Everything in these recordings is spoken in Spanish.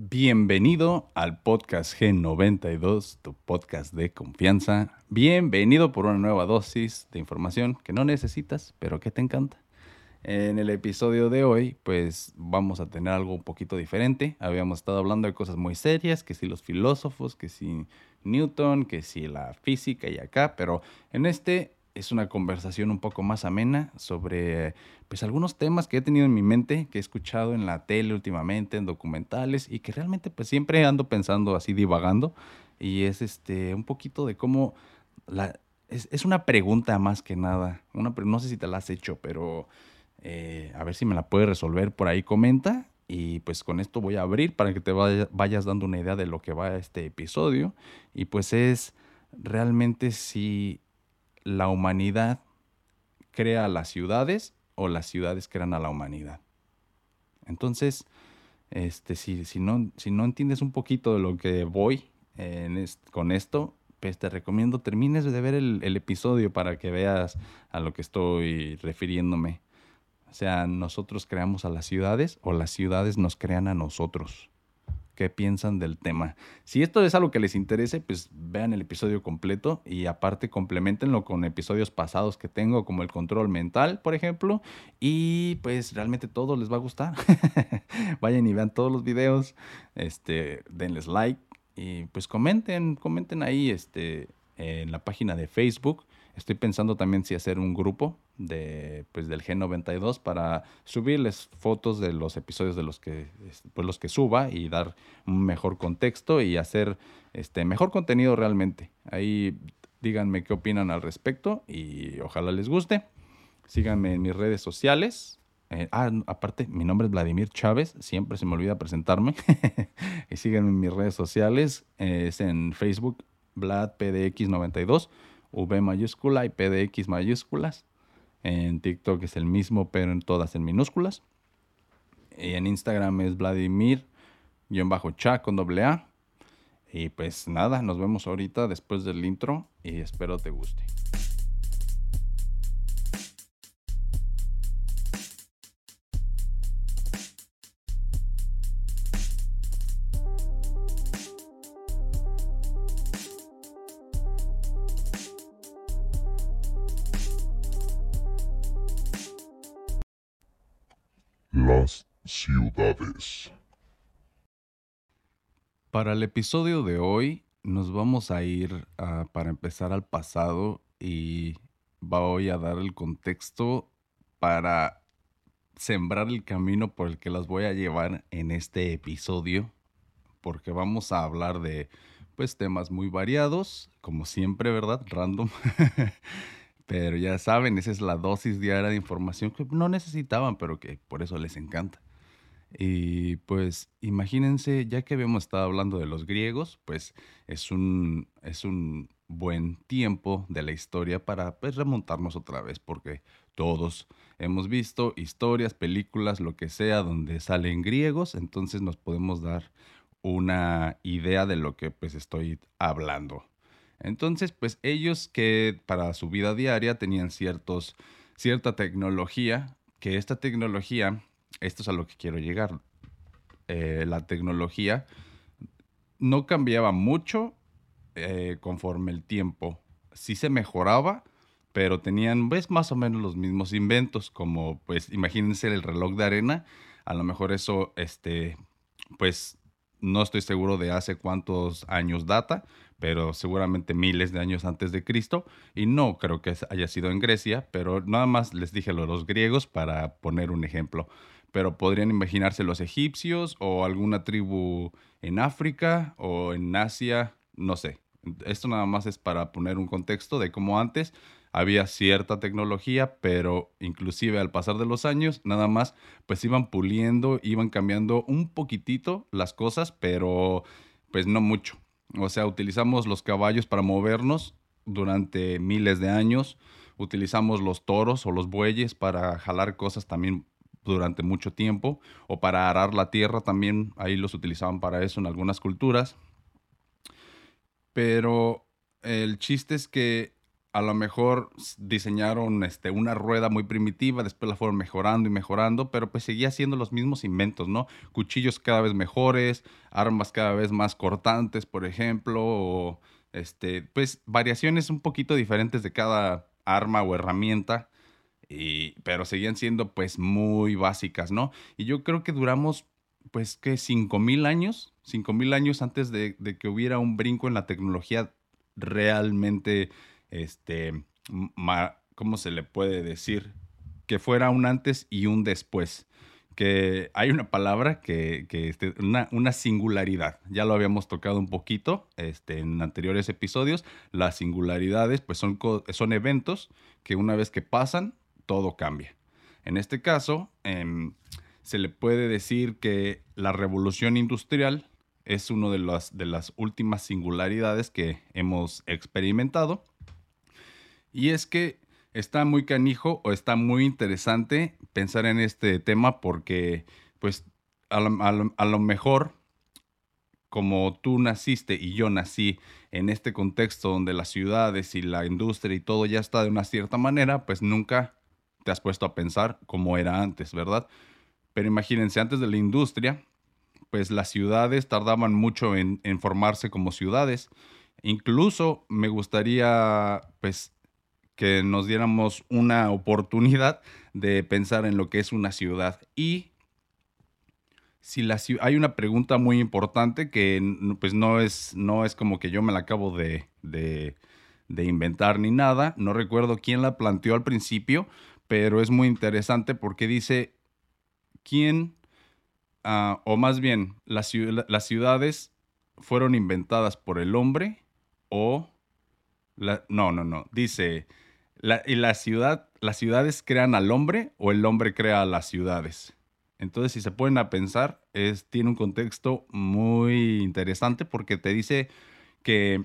Bienvenido al podcast G92, tu podcast de confianza. Bienvenido por una nueva dosis de información que no necesitas, pero que te encanta. En el episodio de hoy, pues vamos a tener algo un poquito diferente. Habíamos estado hablando de cosas muy serias, que si los filósofos, que si Newton, que si la física y acá, pero en este es una conversación un poco más amena sobre pues algunos temas que he tenido en mi mente, que he escuchado en la tele últimamente, en documentales y que realmente pues siempre ando pensando así divagando. Y es este un poquito de cómo la es, una pregunta más que nada, una no sé si te la has hecho, pero eh, a ver si me la puedes resolver por ahí, comenta. Y pues con esto voy a abrir para que te vayas dando una idea de lo que va este episodio. Y pues es realmente si la humanidad crea las ciudades o las ciudades crean a la humanidad. Entonces, este, si, si, no, si no entiendes un poquito de lo que voy con esto, pues te recomiendo termines de ver el, el episodio para que veas a lo que estoy refiriéndome. O sea, nosotros creamos a las ciudades o las ciudades nos crean a nosotros qué piensan del tema. Si esto es algo que les interese, pues vean el episodio completo y aparte complementenlo con episodios pasados que tengo, como el control mental, por ejemplo, y pues realmente todo les va a gustar. Vayan y vean todos los videos, este, denles like y pues comenten, comenten ahí este, en la página de Facebook Estoy pensando también si hacer un grupo de, pues, del G92 para subirles fotos de los episodios de los que, pues, los que suba y dar un mejor contexto y hacer este, mejor contenido realmente. Ahí díganme qué opinan al respecto y ojalá les guste. Síganme en mis redes sociales. Eh, ah, aparte, mi nombre es Vladimir Chávez, siempre se me olvida presentarme. y síganme en mis redes sociales, es en Facebook, VladPDX92 V mayúscula y PDX mayúsculas. En TikTok es el mismo, pero en todas en minúsculas. Y en Instagram es Vladimir-cha con doble A. Y pues nada, nos vemos ahorita después del intro y espero te guste. Para el episodio de hoy nos vamos a ir para empezar al pasado y voy a dar el contexto para sembrar el camino por el que las voy a llevar en este episodio porque vamos a hablar de pues temas muy variados como siempre verdad random Pero ya saben, esa es la dosis diaria de información que no necesitaban, pero que por eso les encanta. Y pues imagínense, ya que habíamos estado hablando de los griegos, pues es un, es un buen tiempo de la historia para pues, remontarnos otra vez, porque todos hemos visto historias, películas, lo que sea, donde salen griegos, entonces nos podemos dar una idea de lo que pues estoy hablando. Entonces, pues ellos que para su vida diaria tenían ciertos, cierta tecnología, que esta tecnología, esto es a lo que quiero llegar, eh, la tecnología no cambiaba mucho eh, conforme el tiempo. Sí se mejoraba, pero tenían pues, más o menos los mismos inventos, como pues imagínense el reloj de arena, a lo mejor eso, este, pues no estoy seguro de hace cuántos años data, pero seguramente miles de años antes de Cristo, y no creo que haya sido en Grecia, pero nada más les dije lo de los griegos para poner un ejemplo. Pero podrían imaginarse los egipcios o alguna tribu en África o en Asia, no sé. Esto nada más es para poner un contexto de cómo antes había cierta tecnología, pero inclusive al pasar de los años, nada más, pues iban puliendo, iban cambiando un poquitito las cosas, pero pues no mucho. O sea, utilizamos los caballos para movernos durante miles de años, utilizamos los toros o los bueyes para jalar cosas también durante mucho tiempo, o para arar la tierra también, ahí los utilizaban para eso en algunas culturas. Pero el chiste es que a lo mejor diseñaron este, una rueda muy primitiva, después la fueron mejorando y mejorando, pero pues seguía siendo los mismos inventos, ¿no? Cuchillos cada vez mejores, armas cada vez más cortantes, por ejemplo, o este, pues variaciones un poquito diferentes de cada arma o herramienta, pero seguían siendo pues muy básicas, ¿no? Y yo creo que duramos pues que 5.000 años, 5.000 años antes de, de que hubiera un brinco en la tecnología realmente este, ¿cómo se le puede decir? Que fuera un antes y un después. Que hay una palabra que, que este, una, una, singularidad. Ya lo habíamos tocado un poquito este, en anteriores episodios. Las singularidades, pues son, son eventos que una vez que pasan, todo cambia. En este caso, em, se le puede decir que la revolución industrial es una de las, últimas singularidades que hemos experimentado y es que está muy canijo o está muy interesante pensar en este tema porque, pues, a lo, mejor, como tú naciste y yo nací en este contexto donde las ciudades y la industria y todo ya está de una cierta manera, pues nunca te has puesto a pensar cómo era antes, ¿verdad? Pero imagínense, antes de la industria, pues las ciudades tardaban mucho en, en formarse como ciudades. Incluso me gustaría, pues, que nos diéramos una oportunidad de pensar en lo que es una ciudad. Y si la hay una pregunta muy importante que pues no es, no es como que yo me la acabo de, de, inventar ni nada. No recuerdo quién la planteó al principio, pero es muy interesante porque dice, ¿quién, ah, o más bien, las, las ciudades fueron inventadas por el hombre o... La, no, no, no. Dice, ¿Y la ciudad, las ciudades crean al hombre o el hombre crea a las ciudades? Entonces, si se ponen a pensar, es, tiene un contexto muy interesante porque te dice que,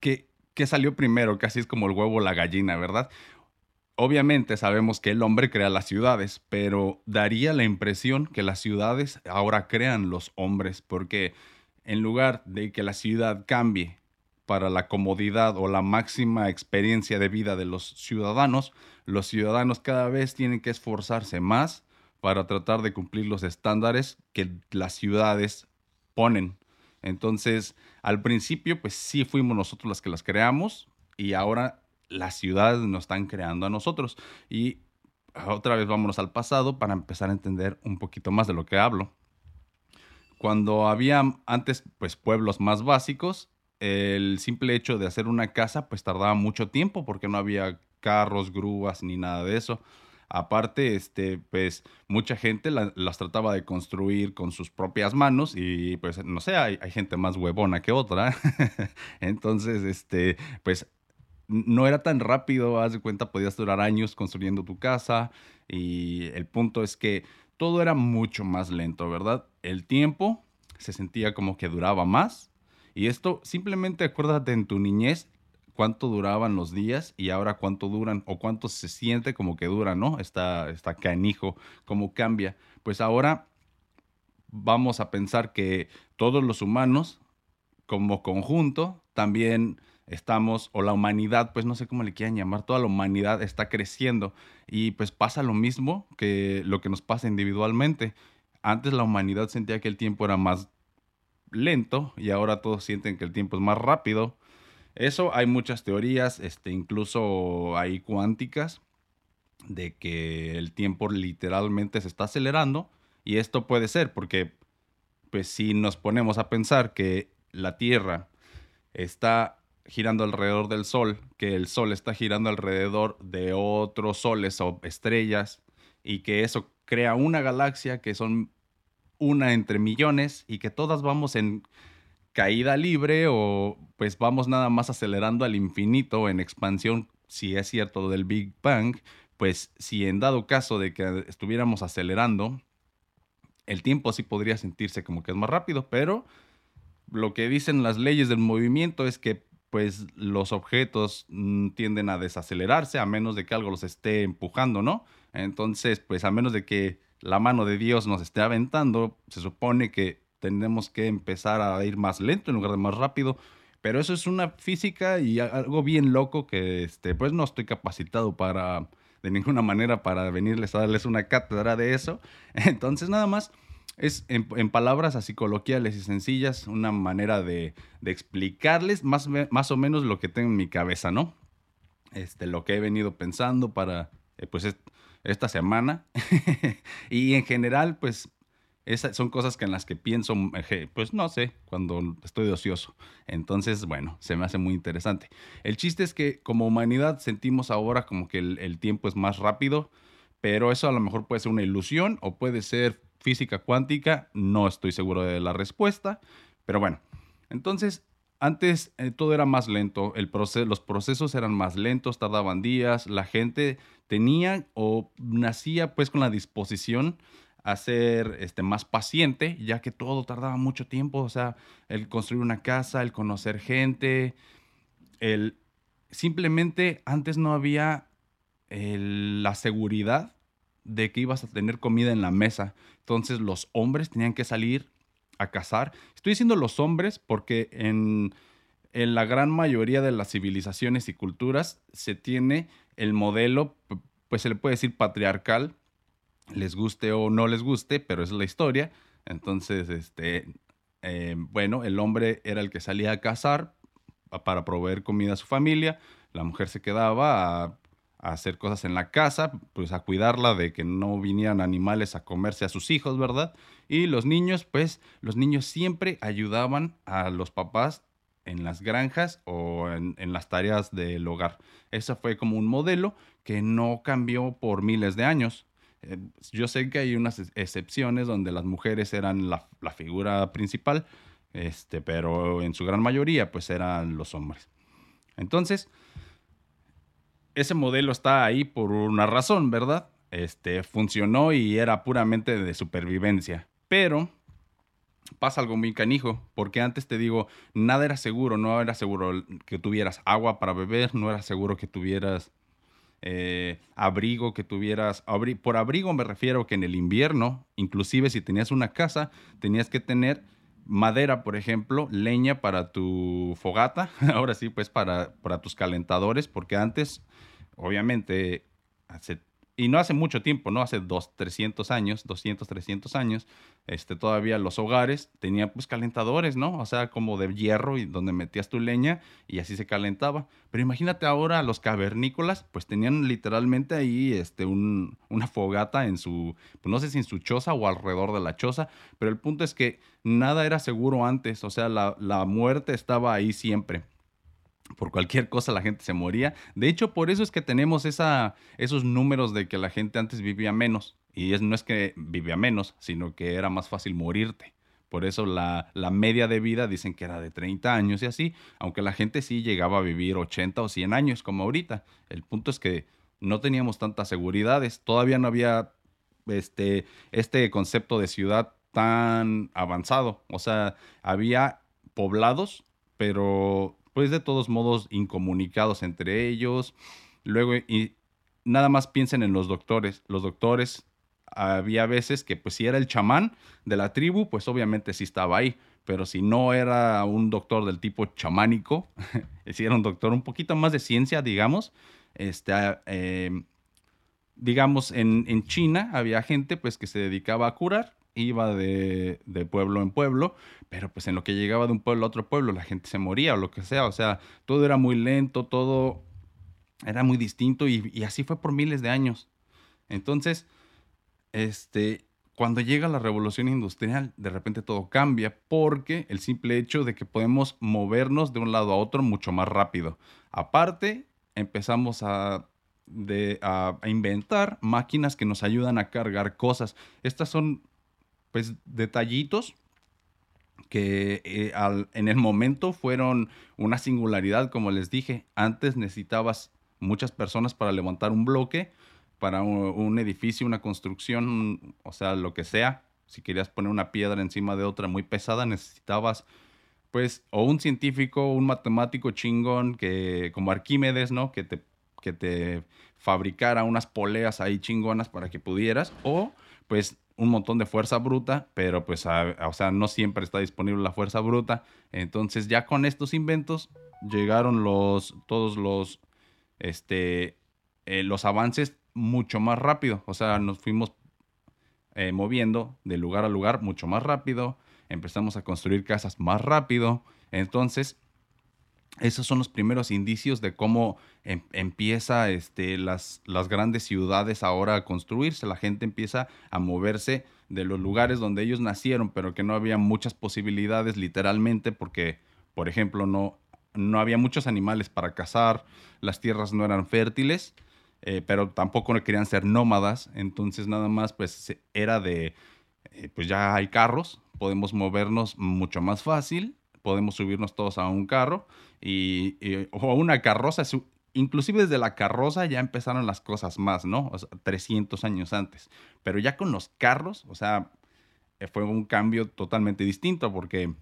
que, que salió primero, casi es como el huevo o la gallina, ¿verdad? Obviamente sabemos que el hombre crea las ciudades, pero daría la impresión que las ciudades ahora crean los hombres, porque en lugar de que la ciudad cambie para la comodidad o la máxima experiencia de vida de los ciudadanos, los ciudadanos cada vez tienen que esforzarse más para tratar de cumplir los estándares que las ciudades ponen. Entonces, al principio, pues sí fuimos nosotros las que las creamos y ahora las ciudades nos están creando a nosotros. Y otra vez vámonos al pasado para empezar a entender un poquito más de lo que hablo. Cuando había antes, pues pueblos más básicos, el simple hecho de hacer una casa pues tardaba mucho tiempo porque no había carros, grúas ni nada de eso. Aparte, este, pues mucha gente las trataba de construir con sus propias manos y pues no sé, hay, gente más huevona que otra. Entonces, este, pues no era tan rápido, haz de cuenta, podías durar años construyendo tu casa y el punto es que todo era mucho más lento, ¿verdad? El tiempo se sentía como que duraba más y esto simplemente acuérdate en tu niñez cuánto duraban los días y ahora cuánto duran o cuánto se siente como que dura, ¿no? Está, está canijo, cómo cambia. Pues ahora vamos a pensar que todos los humanos como conjunto también estamos, o la humanidad, pues no sé cómo le quieran llamar, toda la humanidad está creciendo y pues pasa lo mismo que lo que nos pasa individualmente. Antes la humanidad sentía que el tiempo era más lento y ahora todos sienten que el tiempo es más rápido. Eso hay muchas teorías, este, incluso hay cuánticas, de que el tiempo literalmente se está acelerando y esto puede ser porque pues si nos ponemos a pensar que la Tierra está girando alrededor del Sol, que el Sol está girando alrededor de otros soles o estrellas y que eso crea una galaxia que son una entre millones y que todas vamos en caída libre o pues vamos nada más acelerando al infinito en expansión, si es cierto del Big Bang, pues si en dado caso de que estuviéramos acelerando, el tiempo sí podría sentirse como que es más rápido, pero lo que dicen las leyes del movimiento es que pues los objetos mm, tienden a desacelerarse a menos de que algo los esté empujando, ¿no? Entonces, pues a menos de que la mano de Dios nos esté aventando, se supone que tenemos que empezar a ir más lento en lugar de más rápido, Pero eso es una física y algo bien loco que este, pues no estoy capacitado para de ninguna manera para venirles a darles una cátedra de eso. Entonces nada más es en, palabras así coloquiales y sencillas una manera de, explicarles más, más o menos lo que tengo en mi cabeza, ¿no? Este, lo que he venido pensando para, eh, pues, esta semana. y en general, pues, esas son cosas que en las que pienso, pues no sé, cuando estoy ocioso. Entonces, bueno, se me hace muy interesante. El chiste es que como humanidad sentimos ahora como que el, tiempo es más rápido, pero eso a lo mejor puede ser una ilusión o puede ser física cuántica. No estoy seguro de la respuesta, pero bueno. Entonces, antes eh, todo era más lento, el los procesos eran más lentos, tardaban días, la gente tenía o nacía pues con la disposición a ser este, más paciente, ya que todo tardaba mucho tiempo, o sea, el construir una casa, el conocer gente, el simplemente antes no había la seguridad de que ibas a tener comida en la mesa. Entonces los hombres tenían que salir a cazar. Estoy diciendo los hombres porque en, en la gran mayoría de las civilizaciones y culturas se tiene el modelo, pues se le puede decir patriarcal, les guste o no les guste, pero es la historia. Entonces, este, eh, bueno, el hombre era el que salía a cazar para proveer comida a su familia, la mujer se quedaba a, hacer cosas en la casa, pues a cuidarla de que no vinieran animales a comerse a sus hijos, ¿verdad? Y los niños, pues los niños siempre ayudaban a los papás en las granjas o en, las tareas del hogar. Ese fue como un modelo que no cambió por miles de años. Eh, yo sé que hay unas excepciones donde las mujeres eran la, figura principal, este, pero en su gran mayoría pues eran los hombres. Entonces, ese modelo está ahí por una razón, ¿verdad? Este, funcionó y era puramente de supervivencia. Pero pasa algo muy canijo, porque antes te digo, nada era seguro, no era seguro que tuvieras agua para beber, no era seguro que tuvieras eh, abrigo que tuvieras. por abrigo me refiero que en el invierno, inclusive si tenías una casa, tenías que tener madera, por ejemplo, leña para tu fogata, ahora sí, pues para, para tus calentadores, porque antes, obviamente, hace y no hace mucho tiempo, ¿no? Hace dos, 300 años, 200, 300 años, este, todavía los hogares tenían pues calentadores, ¿no? O sea, como de hierro y donde metías tu leña y así se calentaba. Pero imagínate ahora los cavernícolas, pues tenían literalmente ahí este, un, una fogata en su, pues no sé si en su choza o alrededor de la choza, pero el punto es que nada era seguro antes, o sea, la, la muerte estaba ahí siempre por cualquier cosa la gente se moría. De hecho, por eso es que tenemos esos números de que la gente antes vivía menos. Y no es que vivía menos, sino que era más fácil morirte. Por eso la, la, media de vida dicen que era de 30 años y así, aunque la gente sí llegaba a vivir 80 o 100 años como ahorita. El punto es que no teníamos tantas seguridades, todavía no había este, este concepto de ciudad tan avanzado. O sea, había poblados, pero pues de todos modos incomunicados entre ellos. Luego, y nada más piensen en los doctores. Los doctores, había veces que pues si era el chamán de la tribu, pues obviamente sí estaba ahí. Pero si no era un doctor del tipo chamánico, si era un doctor un poquito más de ciencia, digamos, este, em, digamos, en, en China había gente pues que se dedicaba a curar iba de, pueblo en pueblo, pero pues en lo que llegaba de un pueblo a otro pueblo la gente se moría o lo que sea, o sea, todo era muy lento, todo era muy distinto y, así fue por miles de años. Entonces, este, cuando llega la revolución industrial, de repente todo cambia porque el simple hecho de que podemos movernos de un lado a otro mucho más rápido. Aparte, empezamos a, a inventar máquinas que nos ayudan a cargar cosas. Estas son pues detallitos que eh, en el momento fueron una singularidad, como les dije. Antes necesitabas muchas personas para levantar un bloque, para un, edificio, una construcción, o sea, lo que sea. Si querías poner una piedra encima de otra muy pesada, necesitabas, pues, o un científico, un matemático chingón, que, como Arquímedes, ¿no? Que te, que te fabricara unas poleas ahí chingonas para que pudieras, o pues un montón de fuerza bruta, pero pues, o sea, no siempre está disponible la fuerza bruta. Entonces ya con estos inventos llegaron los, todos los, este, eh, los avances mucho más rápido. O sea, nos fuimos eh, moviendo de lugar a lugar mucho más rápido. Empezamos a construir casas más rápido. Entonces, esos son los primeros indicios de cómo em, empieza este, las, las grandes ciudades ahora a construirse. La gente empieza a moverse de los lugares donde ellos nacieron, pero que no había muchas posibilidades literalmente porque, por ejemplo, no, no había muchos animales para cazar, las tierras no eran fértiles, eh, pero tampoco querían ser nómadas, entonces nada más pues era de, eh, pues ya hay carros, podemos movernos mucho más fácil, podemos subirnos todos a un carro y, o a una carroza, inclusive desde la carroza ya empezaron las cosas más, ¿no? O sea, 300 años antes, pero ya con los carros, o sea, eh, fue un cambio totalmente distinto porque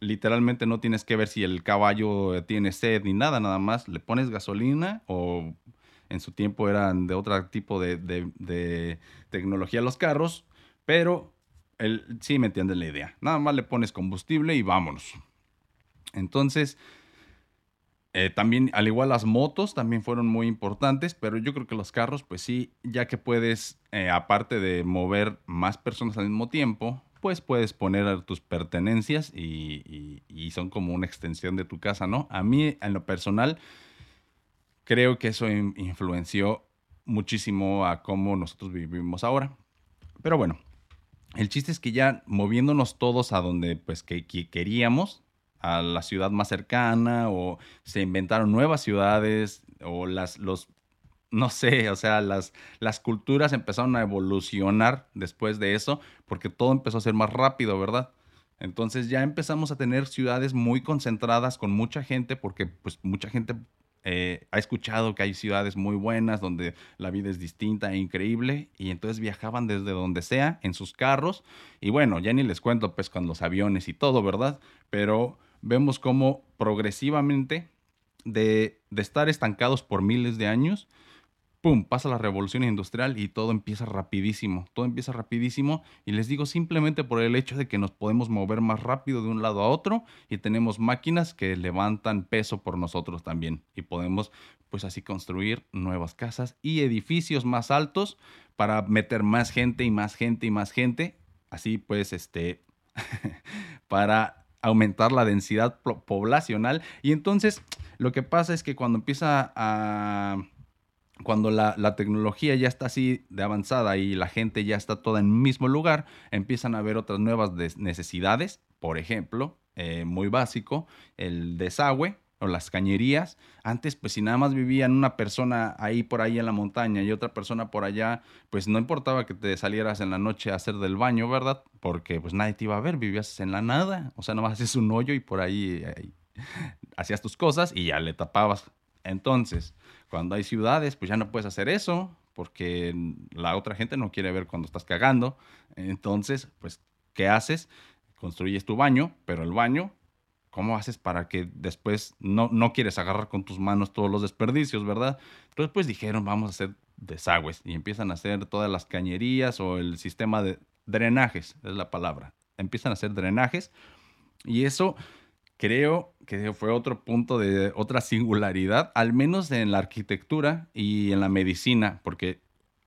literalmente no tienes que ver si el caballo tiene sed ni nada, nada más le pones gasolina o en su tiempo eran de otro tipo de, tecnología los carros, pero el, sí me entiendes la idea. Nada más le pones combustible y vámonos. Entonces, eh, también, al igual las motos, también fueron muy importantes, pero yo creo que los carros, pues sí, ya que puedes, eh, aparte de mover más personas al mismo tiempo, pues puedes poner tus pertenencias y, son como una extensión de tu casa, ¿no? A mí, en lo personal, creo que eso influenció muchísimo a cómo nosotros vivimos ahora. Pero bueno, el chiste es que ya moviéndonos todos a donde pues que, queríamos, a la ciudad más cercana, o se inventaron nuevas ciudades, o las, los no sé, o sea, las, las culturas empezaron a evolucionar después de eso, porque todo empezó a ser más rápido, ¿verdad? Entonces ya empezamos a tener ciudades muy concentradas con mucha gente, porque pues mucha gente eh, ha escuchado que hay ciudades muy buenas donde la vida es distinta e increíble, y entonces viajaban desde donde sea en sus carros, y bueno, ya ni les cuento pues con los aviones y todo, ¿verdad? Pero vemos cómo progresivamente de, de estar estancados por miles de años, ¡pum!, pasa la revolución industrial y todo empieza rapidísimo, todo empieza rapidísimo. Y les digo simplemente por el hecho de que nos podemos mover más rápido de un lado a otro y tenemos máquinas que levantan peso por nosotros también. Y podemos pues así construir nuevas casas y edificios más altos para meter más gente y más gente y más gente, así pues este para aumentar la densidad poblacional. Y entonces lo que pasa es que cuando empieza a cuando la, tecnología ya está así de avanzada y la gente ya está toda en el mismo lugar, empiezan a haber otras nuevas necesidades. Por ejemplo, eh, muy básico, el desagüe o las cañerías. Antes, pues si nada más vivían una persona ahí por ahí en la montaña y otra persona por allá, pues no importaba que te salieras en la noche a hacer del baño, ¿verdad? Porque pues nadie te iba a ver, vivías en la nada. O sea, nada más un hoyo y por ahí hacías tus cosas y ya le tapabas. Entonces, cuando hay ciudades, pues ya no puedes hacer eso porque la otra gente no quiere ver cuando estás cagando. Entonces, pues, ¿qué haces? Construyes tu baño, pero el baño, ¿cómo haces para que después no, no quieres agarrar con tus manos todos los desperdicios, verdad? Entonces, pues dijeron, vamos a hacer desagües y empiezan a hacer todas las cañerías o el sistema de drenajes, es la palabra. Empiezan a hacer drenajes y eso creo que fue otro punto de otra singularidad, al menos en la arquitectura y en la medicina, porque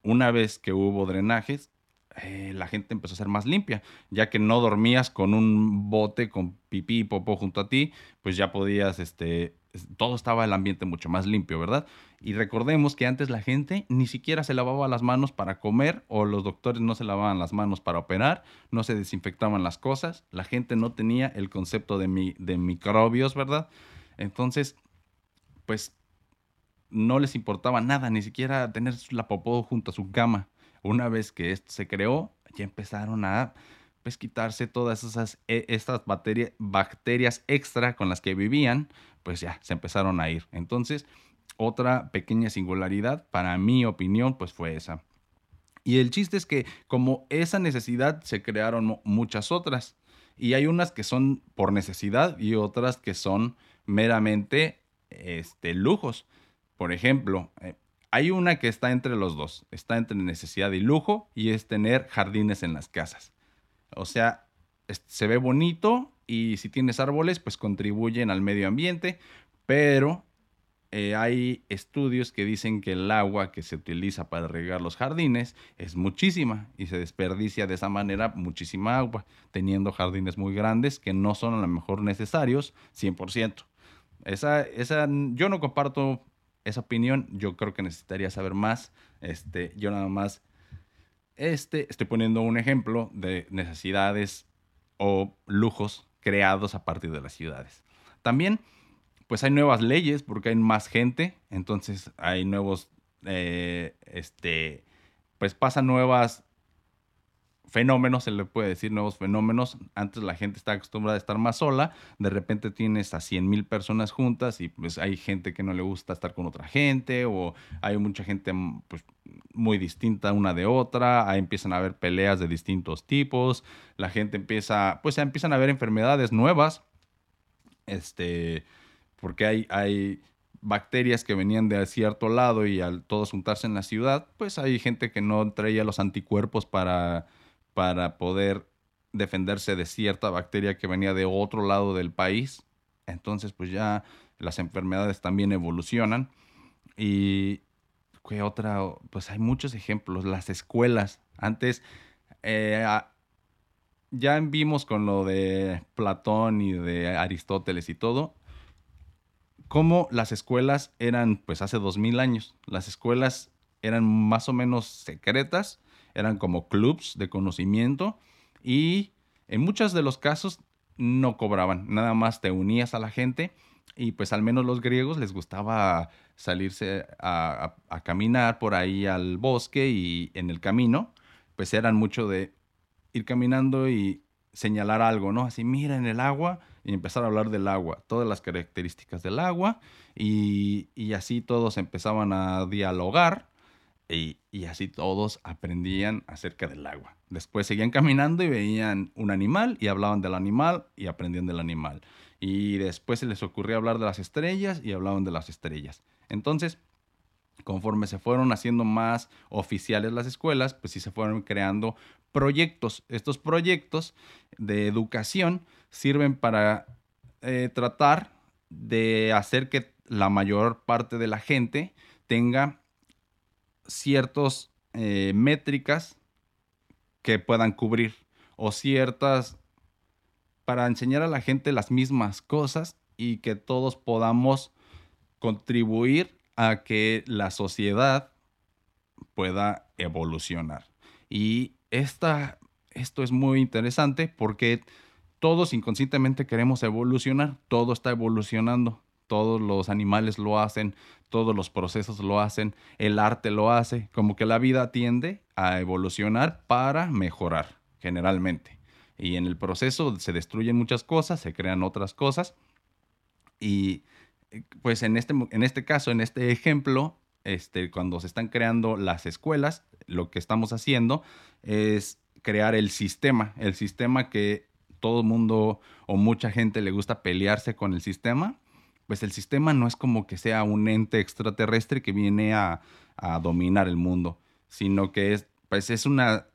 una vez que hubo drenajes, eh, la gente empezó a ser más limpia, ya que no dormías con un bote con pipí y popó junto a ti, pues ya podías este, todo estaba el ambiente mucho más limpio, ¿verdad? Y recordemos que antes la gente ni siquiera se lavaba las manos para comer o los doctores no se lavaban las manos para operar, no se desinfectaban las cosas, la gente no tenía el concepto de, mi, de microbios, ¿verdad? Entonces, pues no les importaba nada, ni siquiera tener la popó junto a su cama. Una vez que esto se creó, ya empezaron a pues quitarse todas esas e, estas bacterias extra con las que vivían pues ya se empezaron a ir. Entonces, otra pequeña singularidad, para mi opinión, pues fue esa. Y el chiste es que como esa necesidad se crearon muchas otras. Y hay unas que son por necesidad y otras que son meramente este, lujos. Por ejemplo, eh, hay una que está entre los dos, está entre necesidad y lujo y es tener jardines en las casas. O sea, se ve bonito y si tienes árboles, pues contribuyen al medio ambiente, pero eh, hay estudios que dicen que el agua que se utiliza para regar los jardines es muchísima y se desperdicia de esa manera muchísima agua, teniendo jardines muy grandes que no son a lo mejor necesarios 100%. Esa, esa, yo no comparto esa opinión, yo creo que necesitaría saber más. Este, yo nada más este, estoy poniendo un ejemplo de necesidades o lujos creados a partir de las ciudades. También pues hay nuevas leyes porque hay más gente, entonces hay nuevos, eh, este, pues pasan nuevas fenómenos, se le puede decir nuevos fenómenos. Antes la gente está acostumbrada a estar más sola, de repente tienes a 100 mil personas juntas y pues hay gente que no le gusta estar con otra gente o hay mucha gente pues, muy distinta una de otra, ahí empiezan a haber peleas de distintos tipos, la gente empieza, pues empiezan a haber enfermedades nuevas, este, porque hay, hay bacterias que venían de cierto lado y al todos juntarse en la ciudad, pues hay gente que no traía los anticuerpos para, para poder defenderse de cierta bacteria que venía de otro lado del país. Entonces, pues ya las enfermedades también evolucionan. Y, ¿qué otra? Pues hay muchos ejemplos. Las escuelas. Antes, eh, ya vimos con lo de Platón y de Aristóteles y todo, cómo las escuelas eran, pues hace dos mil años, las escuelas eran más o menos secretas, eran como clubs de conocimiento y en muchos de los casos no cobraban, nada más te unías a la gente y pues al menos los griegos les gustaba salirse a, caminar por ahí al bosque y en el camino, pues eran mucho de ir caminando y señalar algo, ¿no? Así, mira en el agua y empezar a hablar del agua, todas las características del agua y, así todos empezaban a dialogar y, así todos aprendían acerca del agua. Después seguían caminando y veían un animal y hablaban del animal y aprendían del animal. Y después se les ocurría hablar de las estrellas y hablaban de las estrellas. Entonces, conforme se fueron haciendo más oficiales las escuelas, pues sí se fueron creando proyectos. Estos proyectos de educación sirven para eh, tratar de hacer que la mayor parte de la gente tenga ciertas eh, métricas que puedan cubrir o ciertas para enseñar a la gente las mismas cosas y que todos podamos contribuir a que la sociedad pueda evolucionar. Y esta, esto es muy interesante porque todos inconscientemente queremos evolucionar, todo está evolucionando, todos los animales lo hacen, todos los procesos lo hacen, el arte lo hace, como que la vida tiende a evolucionar para mejorar, generalmente. Y en el proceso se destruyen muchas cosas, se crean otras cosas. Y pues en este, en este caso, en este ejemplo, este, cuando se están creando las escuelas, lo que estamos haciendo es crear el sistema, el sistema que todo el mundo o mucha gente le gusta pelearse con el sistema, pues el sistema no es como que sea un ente extraterrestre que viene a, a dominar el mundo, sino que es, pues es una,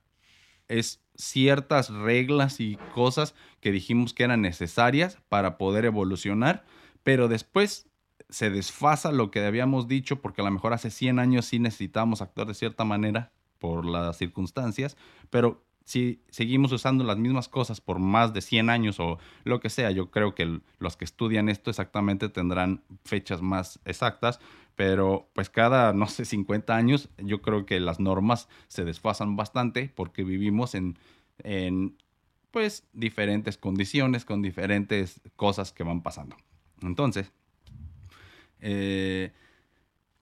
es ciertas reglas y cosas que dijimos que eran necesarias para poder evolucionar, pero después se desfasa lo que habíamos dicho porque a lo mejor hace 100 años sí necesitábamos actuar de cierta manera por las circunstancias, pero si seguimos usando las mismas cosas por más de 100 años o lo que sea, yo creo que los que estudian esto exactamente tendrán fechas más exactas, pero pues cada, no sé, 50 años yo creo que las normas se desfasan bastante porque vivimos en, en pues diferentes condiciones, con diferentes cosas que van pasando. Entonces, eh,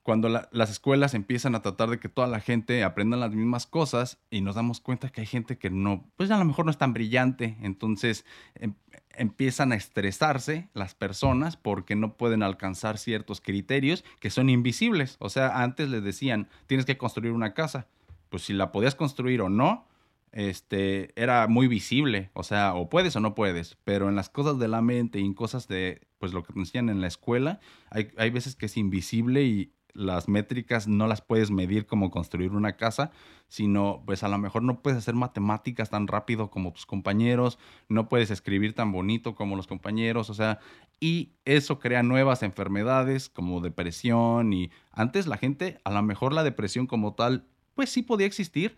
cuando las escuelas empiezan a tratar de que toda la gente aprenda las mismas cosas y nos damos cuenta que hay gente que no, pues a lo mejor no es tan brillante, entonces em, empiezan a estresarse las personas porque no pueden alcanzar ciertos criterios que son invisibles. O sea, antes les decían, tienes que construir una casa, pues si la podías construir o no, este, era muy visible, o sea, o puedes o no puedes, pero en las cosas de la mente y en cosas de, pues lo que te enseñan en la escuela, hay, hay veces que es invisible y las métricas no las puedes medir como construir una casa, sino pues a lo mejor no puedes hacer matemáticas tan rápido como tus compañeros, no puedes escribir tan bonito como los compañeros, o sea, y eso crea nuevas enfermedades como depresión y antes la gente, a lo mejor la depresión como tal, pues sí podía existir,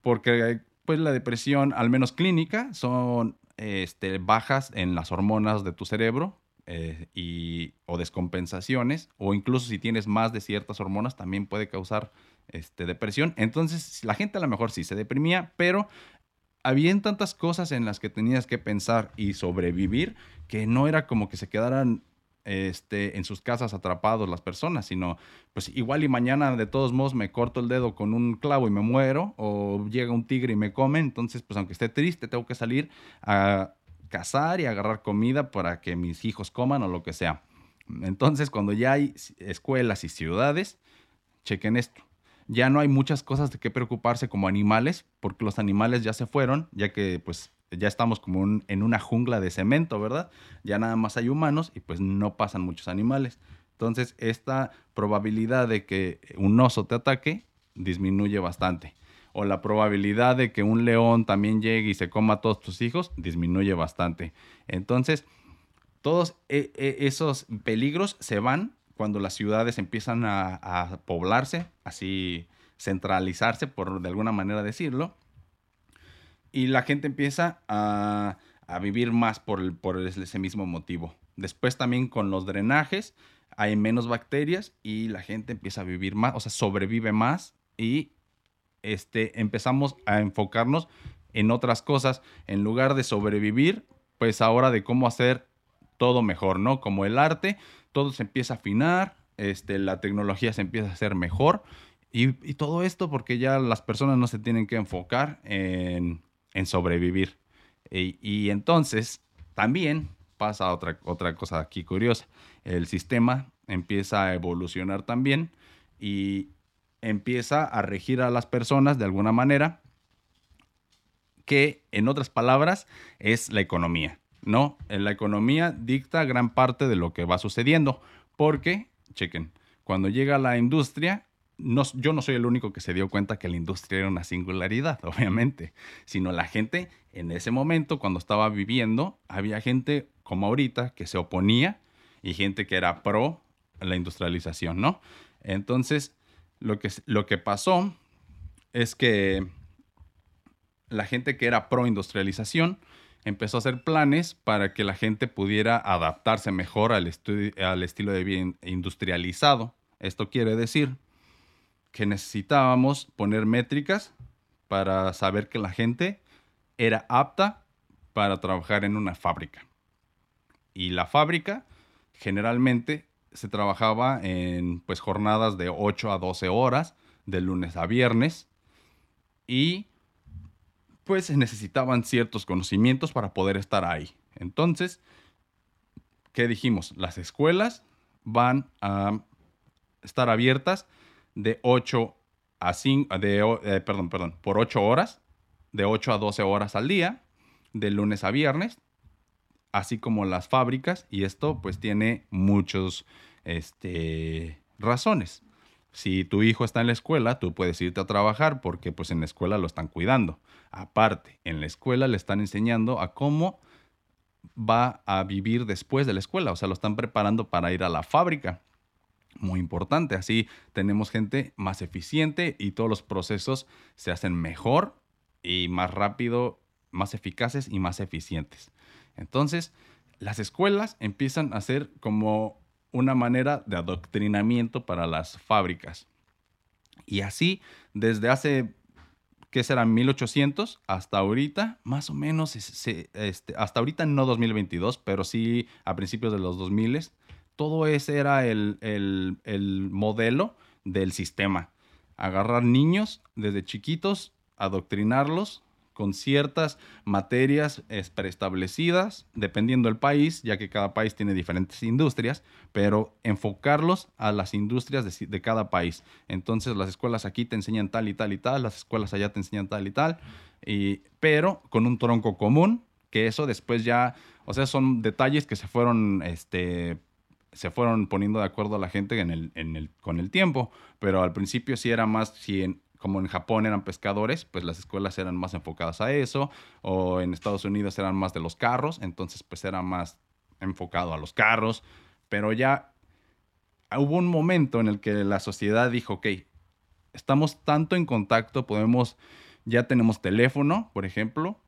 porque pues la depresión, al menos clínica, son este, bajas en las hormonas de tu cerebro, eh, y, o descompensaciones, o incluso si tienes más de ciertas hormonas, también puede causar este, depresión. Entonces, la gente a lo mejor sí se deprimía, pero habían tantas cosas en las que tenías que pensar y sobrevivir que no era como que se quedaran este, en sus casas atrapados las personas, sino pues igual y mañana de todos modos me corto el dedo con un clavo y me muero, o llega un tigre y me come, entonces pues aunque esté triste tengo que salir a cazar y agarrar comida para que mis hijos coman o lo que sea. Entonces, cuando ya hay escuelas y ciudades, chequen esto. Ya no hay muchas cosas de qué preocuparse como animales, porque los animales ya se fueron, ya que pues ya estamos como en una jungla de cemento, ¿verdad? Ya nada más hay humanos y pues no pasan muchos animales. Entonces, esta probabilidad de que un oso te ataque disminuye bastante o la probabilidad de que un león también llegue y se coma a todos tus hijos disminuye bastante. Entonces, todos e, e, esos peligros se van cuando las ciudades empiezan a, poblarse, así centralizarse, por de alguna manera decirlo, y la gente empieza a, vivir más por, por ese mismo motivo. Después también con los drenajes hay menos bacterias y la gente empieza a vivir más, o sea, sobrevive más y este, empezamos a enfocarnos en otras cosas en lugar de sobrevivir, pues ahora de cómo hacer todo mejor, ¿no? Como el arte, todo se empieza a afinar, este, la tecnología se empieza a hacer mejor y, todo esto porque ya las personas no se tienen que enfocar en, sobrevivir. Y, entonces también pasa otra, otra cosa aquí curiosa. El sistema empieza a evolucionar también y empieza a regir a las personas de alguna manera, que en otras palabras es la economía, ¿no? La economía dicta gran parte de lo que va sucediendo, porque, chequen, cuando llega la industria, no, yo no soy el único que se dio cuenta que la industria era una singularidad, obviamente, sino la gente en ese momento, cuando estaba viviendo, había gente como ahorita que se oponía y gente que era pro la industrialización, ¿no? Entonces, lo que, lo que pasó es que la gente que era pro industrialización empezó a hacer planes para que la gente pudiera adaptarse mejor al, al estilo de vida industrializado. Esto quiere decir que necesitábamos poner métricas para saber que la gente era apta para trabajar en una fábrica. Y la fábrica generalmente se trabajaba en pues jornadas de 8 a 12 horas, de lunes a viernes, y pues se necesitaban ciertos conocimientos para poder estar ahí. Entonces, ¿qué dijimos? Las escuelas van a estar abiertas de 8 a 5, de, eh, perdón, perdón, por 8 horas, de 8 a 12 horas al día, de lunes a viernes, así como las fábricas, y esto pues tiene muchos este, razones. Si tu hijo está en la escuela, tú puedes irte a trabajar porque pues en la escuela lo están cuidando. Aparte, en la escuela le están enseñando a cómo va a vivir después de la escuela, o sea, lo están preparando para ir a la fábrica. Muy importante, así tenemos gente más eficiente y todos los procesos se hacen mejor y más rápido, más eficaces y más eficientes. Entonces, las escuelas empiezan a ser como una manera de adoctrinamiento para las fábricas. Y así, desde hace, ¿qué será? 1800 hasta ahorita, más o menos, este, hasta ahorita no 2022, pero sí a principios de los 2000, todo ese era el, el modelo del sistema. Agarrar niños desde chiquitos, adoctrinarlos, con ciertas materias preestablecidas, dependiendo del país, ya que cada país tiene diferentes industrias, pero enfocarlos a las industrias de, cada país. Entonces las escuelas aquí te enseñan tal y tal y tal, las escuelas allá te enseñan tal y tal, y, pero con un tronco común, que eso después ya, o sea, son detalles que se fueron este, se fueron poniendo de acuerdo a la gente en el, en el, con el tiempo, pero al principio sí era más, si como en Japón eran pescadores, pues las escuelas eran más enfocadas a eso, o en Estados Unidos eran más de los carros, entonces pues era más enfocado a los carros, pero ya hubo un momento en el que la sociedad dijo, ok, estamos tanto en contacto, podemos, ya tenemos teléfono, por ejemplo,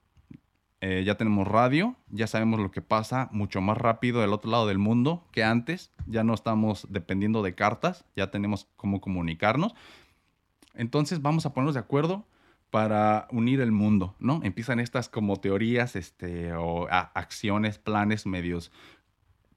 eh, ya tenemos radio, ya sabemos lo que pasa mucho más rápido del otro lado del mundo que antes, ya no estamos dependiendo de cartas, ya tenemos cómo comunicarnos. Entonces vamos a ponernos de acuerdo para unir el mundo, ¿no? Empiezan estas como teorías, este, o acciones, planes medios,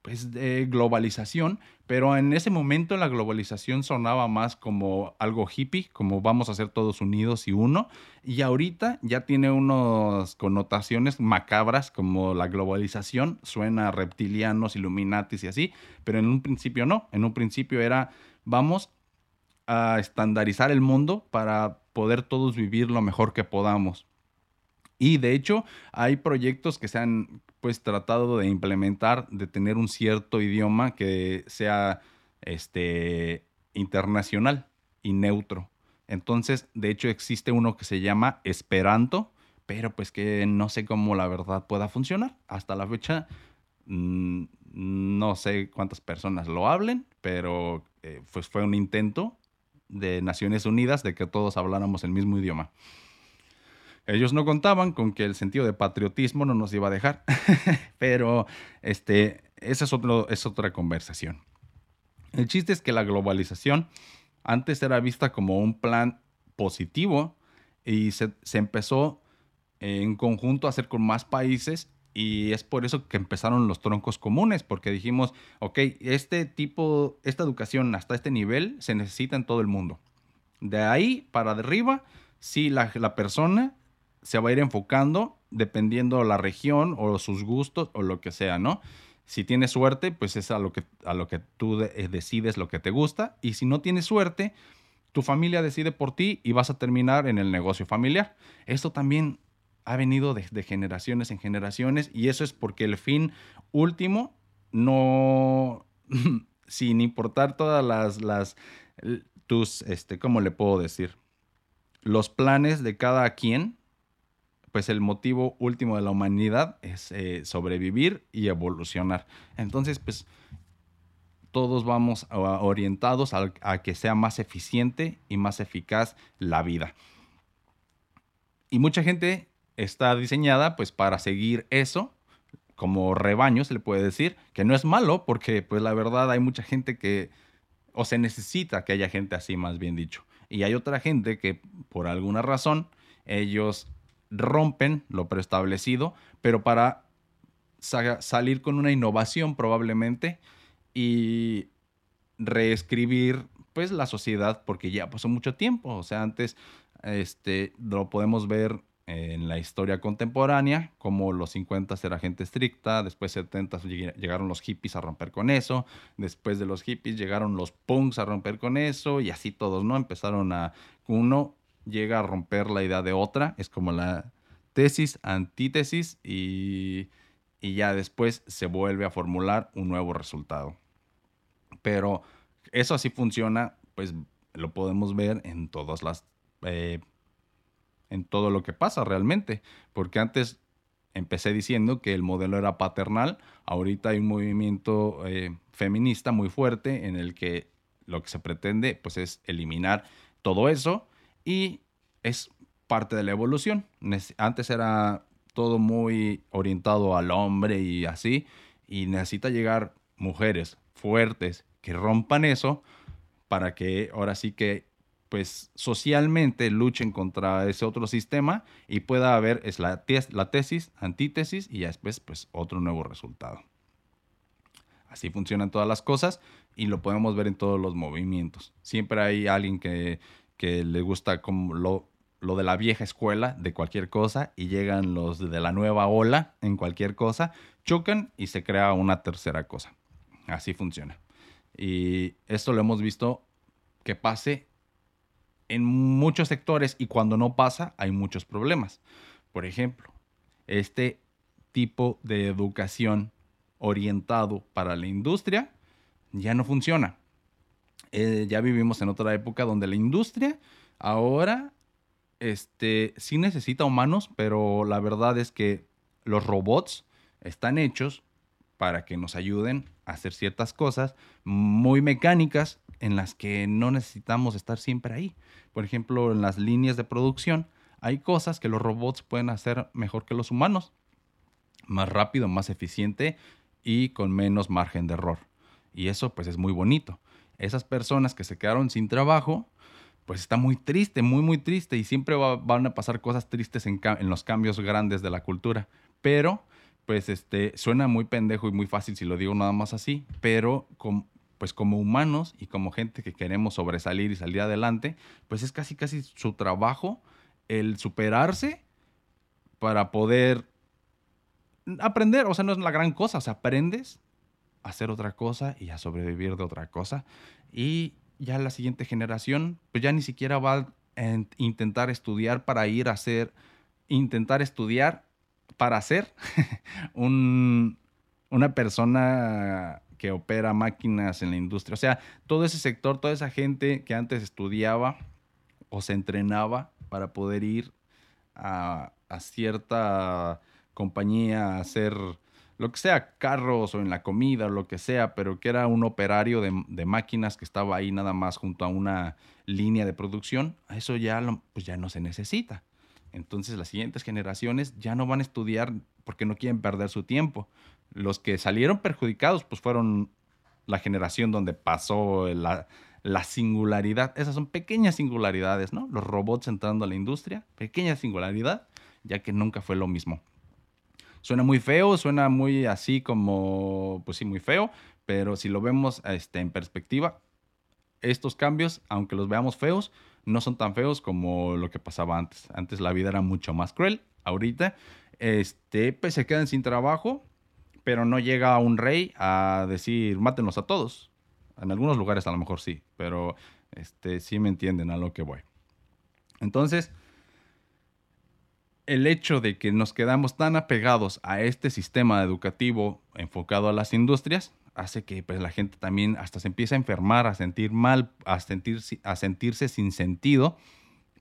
pues de globalización, pero en ese momento la globalización sonaba más como algo hippie, como vamos a ser todos unidos y uno, y ahorita ya tiene unas connotaciones macabras como la globalización, suena a reptilianos, illuminatis y así, pero en un principio no, en un principio era vamos a estandarizar el mundo para poder todos vivir lo mejor que podamos. Y de hecho, hay proyectos que se han pues tratado de implementar, de tener un cierto idioma que sea este internacional y neutro. Entonces, de hecho, existe uno que se llama Esperanto, pero pues que no sé cómo la verdad pueda funcionar. Hasta la fecha, mm, no sé cuántas personas lo hablen, pero eh, pues fue un intento de Naciones Unidas de que todos habláramos el mismo idioma. Ellos no contaban con que el sentido de patriotismo no nos iba a dejar, pero este, esa es, es otra conversación. El chiste es que la globalización antes era vista como un plan positivo y se, se empezó en conjunto a hacer con más países y es por eso que empezaron los troncos comunes, porque dijimos, ok, este tipo, esta educación hasta este nivel se necesita en todo el mundo. De ahí para arriba, sí, la, la persona se va a ir enfocando dependiendo la región o sus gustos o lo que sea, ¿no? Si tienes suerte, pues es a lo que, a lo que tú eh, decides lo que te gusta. Y si no tienes suerte, tu familia decide por ti y vas a terminar en el negocio familiar. Esto también ha venido de, generaciones en generaciones y eso es porque el fin último no, sin importar todas las, las, tus, este, ¿cómo le puedo decir? Los planes de cada quien, pues el motivo último de la humanidad es eh, sobrevivir y evolucionar. Entonces, pues todos vamos orientados a que sea más eficiente y más eficaz la vida. Y mucha gente está diseñada pues para seguir eso como rebaño, se le puede decir, que no es malo porque pues la verdad hay mucha gente que, o se necesita que haya gente así, más bien dicho. Y hay otra gente que por alguna razón ellos rompen lo preestablecido, pero para salir con una innovación probablemente y reescribir pues la sociedad porque ya pasó mucho tiempo, o sea, antes este lo podemos ver en la historia contemporánea, como los 50 era gente estricta, después 70 llegaron los hippies a romper con eso, después de los hippies llegaron los punks a romper con eso, y así todos, ¿no? Empezaron a, uno llega a romper la idea de otra, es como la tesis, antítesis, y, y ya después se vuelve a formular un nuevo resultado. Pero eso así funciona, pues lo podemos ver en todas las... Eh, en todo lo que pasa realmente, porque antes empecé diciendo que el modelo era paternal, ahorita hay un movimiento eh, feminista muy fuerte en el que lo que se pretende pues es eliminar todo eso y es parte de la evolución. Antes era todo muy orientado al hombre y así, y necesita llegar mujeres fuertes que rompan eso para que ahora sí que pues socialmente luchen contra ese otro sistema y pueda haber es la, la tesis, antítesis y después pues otro nuevo resultado. Así funcionan todas las cosas y lo podemos ver en todos los movimientos. Siempre hay alguien que, que le gusta como lo, lo de la vieja escuela de cualquier cosa y llegan los de la nueva ola en cualquier cosa, chocan y se crea una tercera cosa. Así funciona. Y esto lo hemos visto que pase en muchos sectores y cuando no pasa hay muchos problemas. Por ejemplo, este tipo de educación orientado para la industria ya no funciona. Eh, ya vivimos en otra época donde la industria ahora este, sí necesita humanos, pero la verdad es que los robots están hechos para que nos ayuden a hacer ciertas cosas muy mecánicas en las que no necesitamos estar siempre ahí. Por ejemplo, en las líneas de producción hay cosas que los robots pueden hacer mejor que los humanos. Más rápido, más eficiente y con menos margen de error. Y eso pues es muy bonito. Esas personas que se quedaron sin trabajo, pues está muy triste, muy, muy triste. Y siempre van a pasar cosas tristes en, los cambios grandes de la cultura. Pero pues este, suena muy pendejo y muy fácil si lo digo nada más así, pero pues como humanos y como gente que queremos sobresalir y salir adelante, pues es casi casi su trabajo el superarse para poder aprender, o sea, no es la gran cosa, o sea, aprendes a hacer otra cosa y a sobrevivir de otra cosa. Y ya la siguiente generación pues ya ni siquiera va a intentar estudiar para ir a hacer intentar estudiar para ser una persona que opera máquinas en la industria. O sea, todo ese sector, toda esa gente que antes estudiaba o se entrenaba para poder ir a, cierta compañía a hacer lo que sea, carros o en la comida o lo que sea, pero que era un operario de, máquinas que estaba ahí nada más junto a una línea de producción, eso ya, pues ya no se necesita. Entonces las siguientes generaciones ya no van a estudiar porque no quieren perder su tiempo. Los que salieron perjudicados pues fueron la generación donde pasó la, singularidad. Esas son pequeñas singularidades, ¿no? Los robots entrando a la industria, pequeña singularidad, ya que nunca fue lo mismo. Suena muy feo, suena muy así como, pues sí, muy feo, pero si lo vemos este, en perspectiva, estos cambios, aunque los veamos feos, no son tan feos como lo que pasaba antes. Antes la vida era mucho más cruel. Ahorita, este, pues se quedan sin trabajo, pero no llega un rey a decir, mátenlos a todos. En algunos lugares a lo mejor sí, pero este, sí me entienden a lo que voy. Entonces, el hecho de que nos quedamos tan apegados a este sistema educativo enfocado a las industrias hace que pues, la gente también hasta se empiece a enfermar, a sentir mal, a, sentirse, a sentirse sin sentido,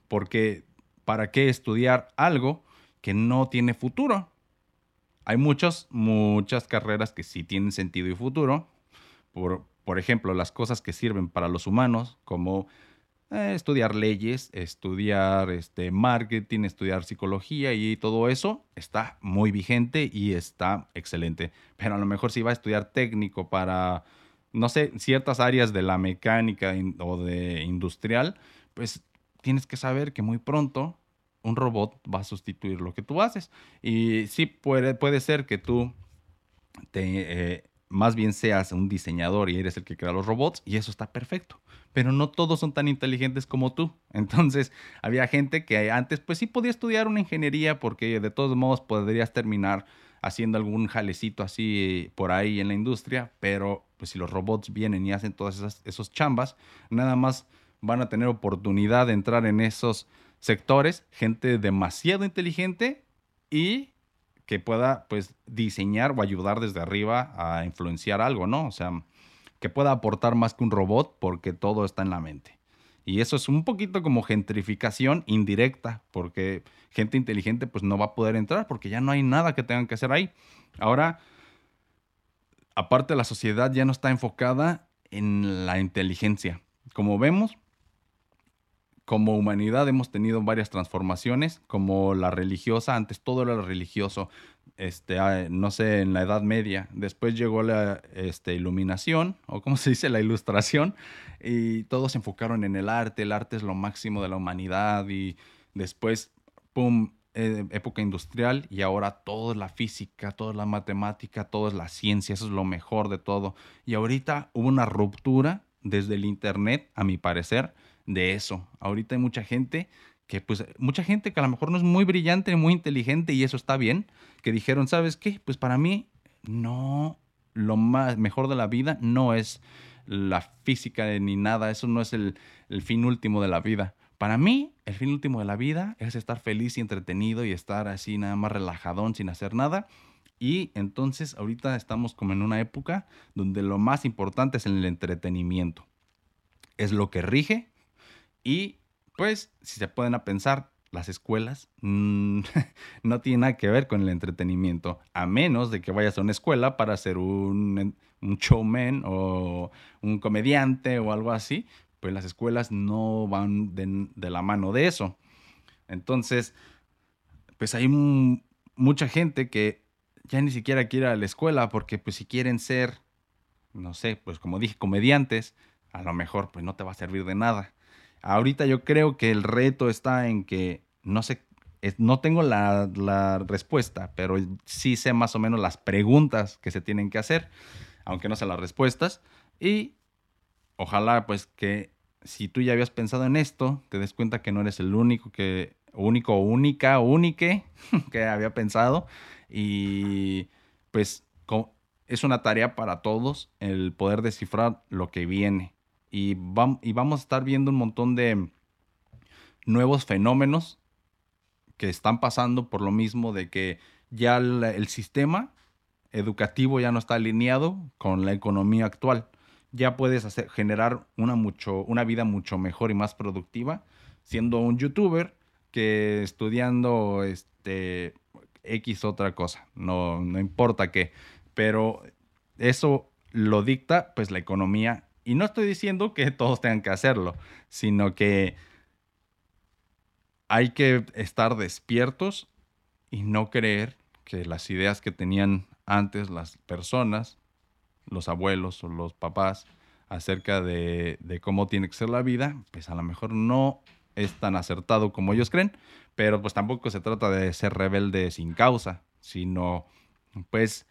porque ¿para qué estudiar algo que no tiene futuro? Hay muchas, muchas carreras que sí tienen sentido y futuro. Por, por ejemplo, las cosas que sirven para los humanos, como eh, estudiar leyes, estudiar este, marketing, estudiar psicología y todo eso está muy vigente y está excelente. Pero a lo mejor si va a estudiar técnico para, no sé, ciertas áreas de la mecánica o de industrial, pues tienes que saber que muy pronto un robot va a sustituir lo que tú haces. Y sí puede, puede ser que tú eh, más bien seas un diseñador y eres el que crea los robots y eso está perfecto. Pero no todos son tan inteligentes como tú. Entonces, había gente que antes pues sí podía estudiar una ingeniería porque de todos modos podrías terminar haciendo algún jalecito así por ahí en la industria, pero pues si los robots vienen y hacen todas esas esos chambas, nada más van a tener oportunidad de entrar en esos sectores, gente demasiado inteligente y que pueda pues diseñar o ayudar desde arriba a influenciar algo, ¿no? O sea, que pueda aportar más que un robot porque todo está en la mente. Y eso es un poquito como gentrificación indirecta, porque gente inteligente pues no va a poder entrar porque ya no hay nada que tengan que hacer ahí. Ahora, aparte la sociedad ya no está enfocada en la inteligencia. Como vemos, como humanidad hemos tenido varias transformaciones, como la religiosa, antes todo era religioso, este, ah, no sé, en la Edad Media, después llegó la este, iluminación, o como se dice, la ilustración, y todos se enfocaron en el arte, el arte es lo máximo de la humanidad, y después, ¡pum!, eh, época industrial, y ahora todo es la física, todo es la matemática, todo es la ciencia, eso es lo mejor de todo. Y ahorita hubo una ruptura desde el Internet, a mi parecer, de eso. Ahorita hay mucha gente que, pues, mucha gente que a lo mejor no es muy brillante, muy inteligente y eso está bien, que dijeron, ¿sabes qué? Pues para mí, no, lo más mejor de la vida no es la física ni nada, eso no es el, el fin último de la vida. Para mí, el fin último de la vida es estar feliz y entretenido y estar así nada más relajadón sin hacer nada Y entonces ahorita estamos como en una época donde lo más importante es el entretenimiento. Es lo que rige y pues si se pueden a pensar, las escuelas mm, no tienen nada que ver con el entretenimiento, a menos de que vayas a una escuela para ser un, un showman o un comediante o algo así, pues las escuelas no van de, de la mano de eso. Entonces, pues hay mucha gente que ya ni siquiera quiere ir a la escuela porque pues si quieren ser, no sé, pues como dije, comediantes, a lo mejor pues no te va a servir de nada. Ahorita yo creo que el reto está en que no sé, no tengo la, respuesta, pero sí sé más o menos las preguntas que se tienen que hacer, aunque no sé las respuestas. Y ojalá pues que si tú ya habías pensado en esto, te des cuenta que no eres el único que único, única, único que había pensado. Y pues es una tarea para todos el poder descifrar lo que viene. Y, y vamos a estar viendo un montón de nuevos fenómenos que están pasando por lo mismo de que ya el, sistema educativo ya no está alineado con la economía actual. Ya puedes hacer, generar una, mucho, una vida mucho mejor y más productiva siendo un youtuber que estudiando este X otra cosa, no, no importa qué, pero eso lo dicta pues la economía y no estoy diciendo que todos tengan que hacerlo, sino que hay que estar despiertos y no creer que las ideas que tenían antes las personas, los abuelos o los papás, acerca de, de cómo tiene que ser la vida, pues a lo mejor no es tan acertado como ellos creen, pero pues tampoco se trata de ser rebelde sin causa, sino pues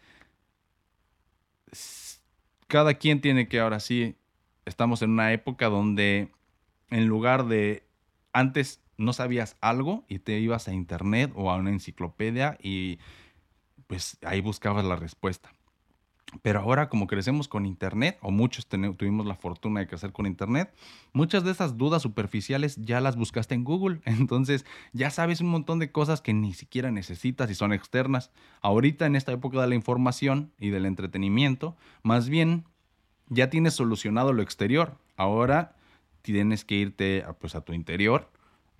cada quien tiene que ahora sí, estamos en una época donde en lugar de antes no sabías algo y te ibas a internet o a una enciclopedia y pues ahí buscabas la respuesta. Pero ahora como crecemos con Internet, o muchos tuvimos la fortuna de crecer con Internet, muchas de esas dudas superficiales ya las buscaste en Google. Entonces ya sabes un montón de cosas que ni siquiera necesitas y son externas. Ahorita en esta época de la información y del entretenimiento, más bien ya tienes solucionado lo exterior. Ahora tienes que irte a, pues, a tu interior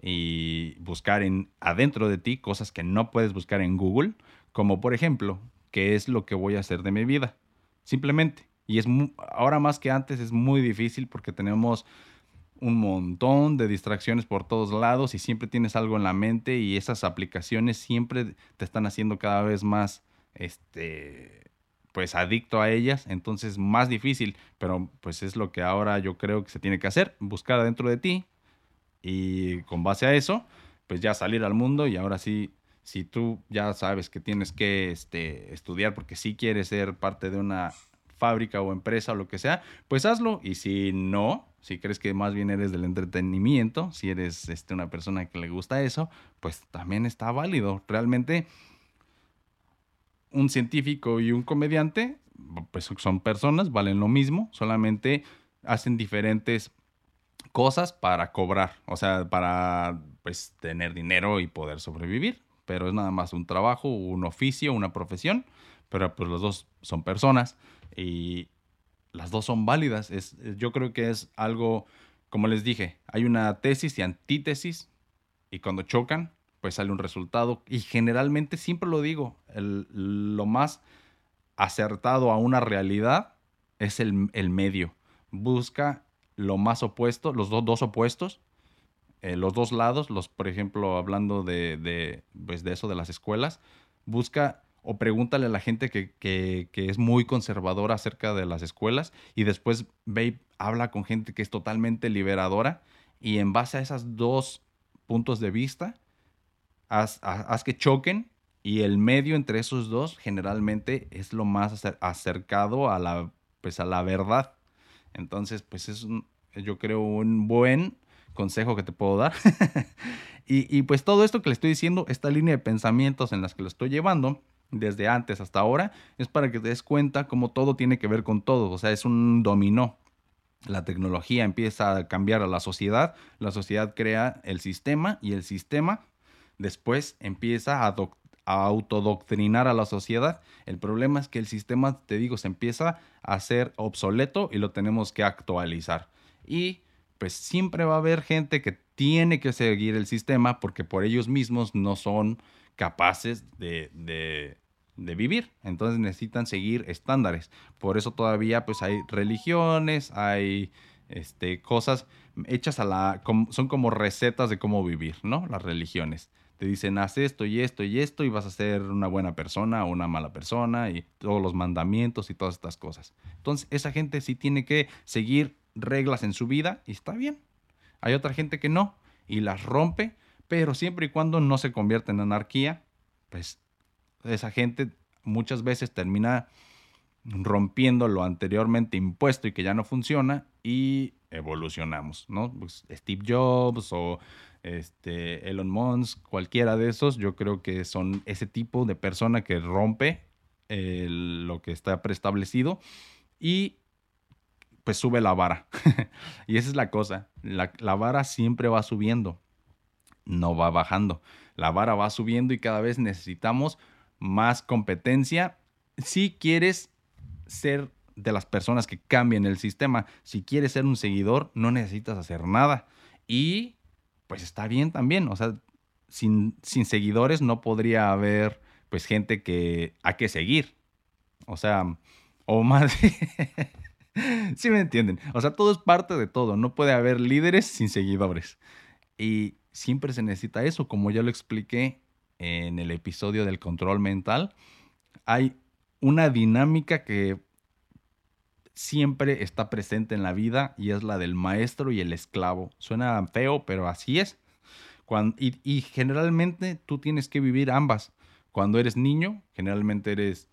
y buscar en adentro de ti cosas que no puedes buscar en Google, como por ejemplo, ¿qué es lo que voy a hacer de mi vida? Simplemente. Y es ahora más que antes es muy difícil porque tenemos un montón de distracciones por todos lados y siempre tienes algo en la mente y esas aplicaciones siempre te están haciendo cada vez más este pues adicto a ellas, entonces más difícil, pero pues es lo que ahora yo creo que se tiene que hacer, buscar adentro de ti y con base a eso, pues ya salir al mundo y ahora sí si tú ya sabes que tienes que este, estudiar porque si quieres ser parte de una fábrica o empresa o lo que sea, pues hazlo. Y si no, si crees que más bien eres del entretenimiento, si eres este, una persona que le gusta eso, pues también está válido. Realmente un científico y un comediante, pues son personas, valen lo mismo, solamente hacen diferentes cosas para cobrar, o sea, para pues tener dinero y poder sobrevivir pero es nada más un trabajo, un oficio, una profesión, pero pues los dos son personas y las dos son válidas. Es, yo creo que es algo, como les dije, hay una tesis y antítesis y cuando chocan, pues sale un resultado y generalmente, siempre lo digo, lo más acertado a una realidad es el, medio. Busca lo más opuesto, los dos opuestos, eh, los dos lados, los, por ejemplo, hablando de, de, pues de eso de las escuelas, busca o pregúntale a la gente que, que, que, es muy conservadora acerca de las escuelas y después ve habla con gente que es totalmente liberadora y en base a esos dos puntos de vista, haz, que choquen y el medio entre esos dos generalmente es lo más acercado a la, pues a la verdad. Entonces, pues es yo creo un buen consejo que te puedo dar. y, pues todo esto que le estoy diciendo, esta línea de pensamientos en las que lo estoy llevando, desde antes hasta ahora, es para que te des cuenta cómo todo tiene que ver con todo. O sea, es un dominó. La tecnología empieza a cambiar a la sociedad, la sociedad crea el sistema y el sistema después empieza a a autodoctrinar a la sociedad. El problema es que el sistema, te digo, se empieza a ser obsoleto y lo tenemos que actualizar. Y pues siempre va a haber gente que tiene que seguir el sistema porque por ellos mismos no son capaces de, vivir. Entonces necesitan seguir estándares. Por eso todavía pues hay religiones, hay este, cosas hechas a la... son como recetas de cómo vivir, ¿no? Las religiones te dicen haz esto y esto y esto y vas a ser una buena persona o una mala persona y todos los mandamientos y todas estas cosas. Entonces esa gente sí tiene que seguir reglas en su vida y está bien. Hay otra gente que no y las rompe, pero siempre y cuando no se convierta en anarquía, pues esa gente muchas veces termina rompiendo lo anteriormente impuesto y que ya no funciona y evolucionamos, ¿no? Pues Steve Jobs o este, Elon Musk, cualquiera de esos, yo creo que son ese tipo de persona que rompe lo que está preestablecido y pues sube la vara. y esa es la cosa, la, la vara siempre va subiendo, no va bajando. La vara va subiendo y cada vez necesitamos más competencia si quieres ser de las personas que cambien el sistema. Si quieres ser un seguidor, no necesitas hacer nada. Y pues está bien también. O sea, sin, sin seguidores no podría haber pues gente que a que seguir. O sea, o más... sí me entienden. O sea, todo es parte de todo. No puede haber líderes sin seguidores. Y siempre se necesita eso, como ya lo expliqué en el episodio del control mental. Hay una dinámica que siempre está presente en la vida y es la del maestro y el esclavo. Suena feo, pero así es. y, generalmente tú tienes que vivir ambas. Cuando eres niño, generalmente eres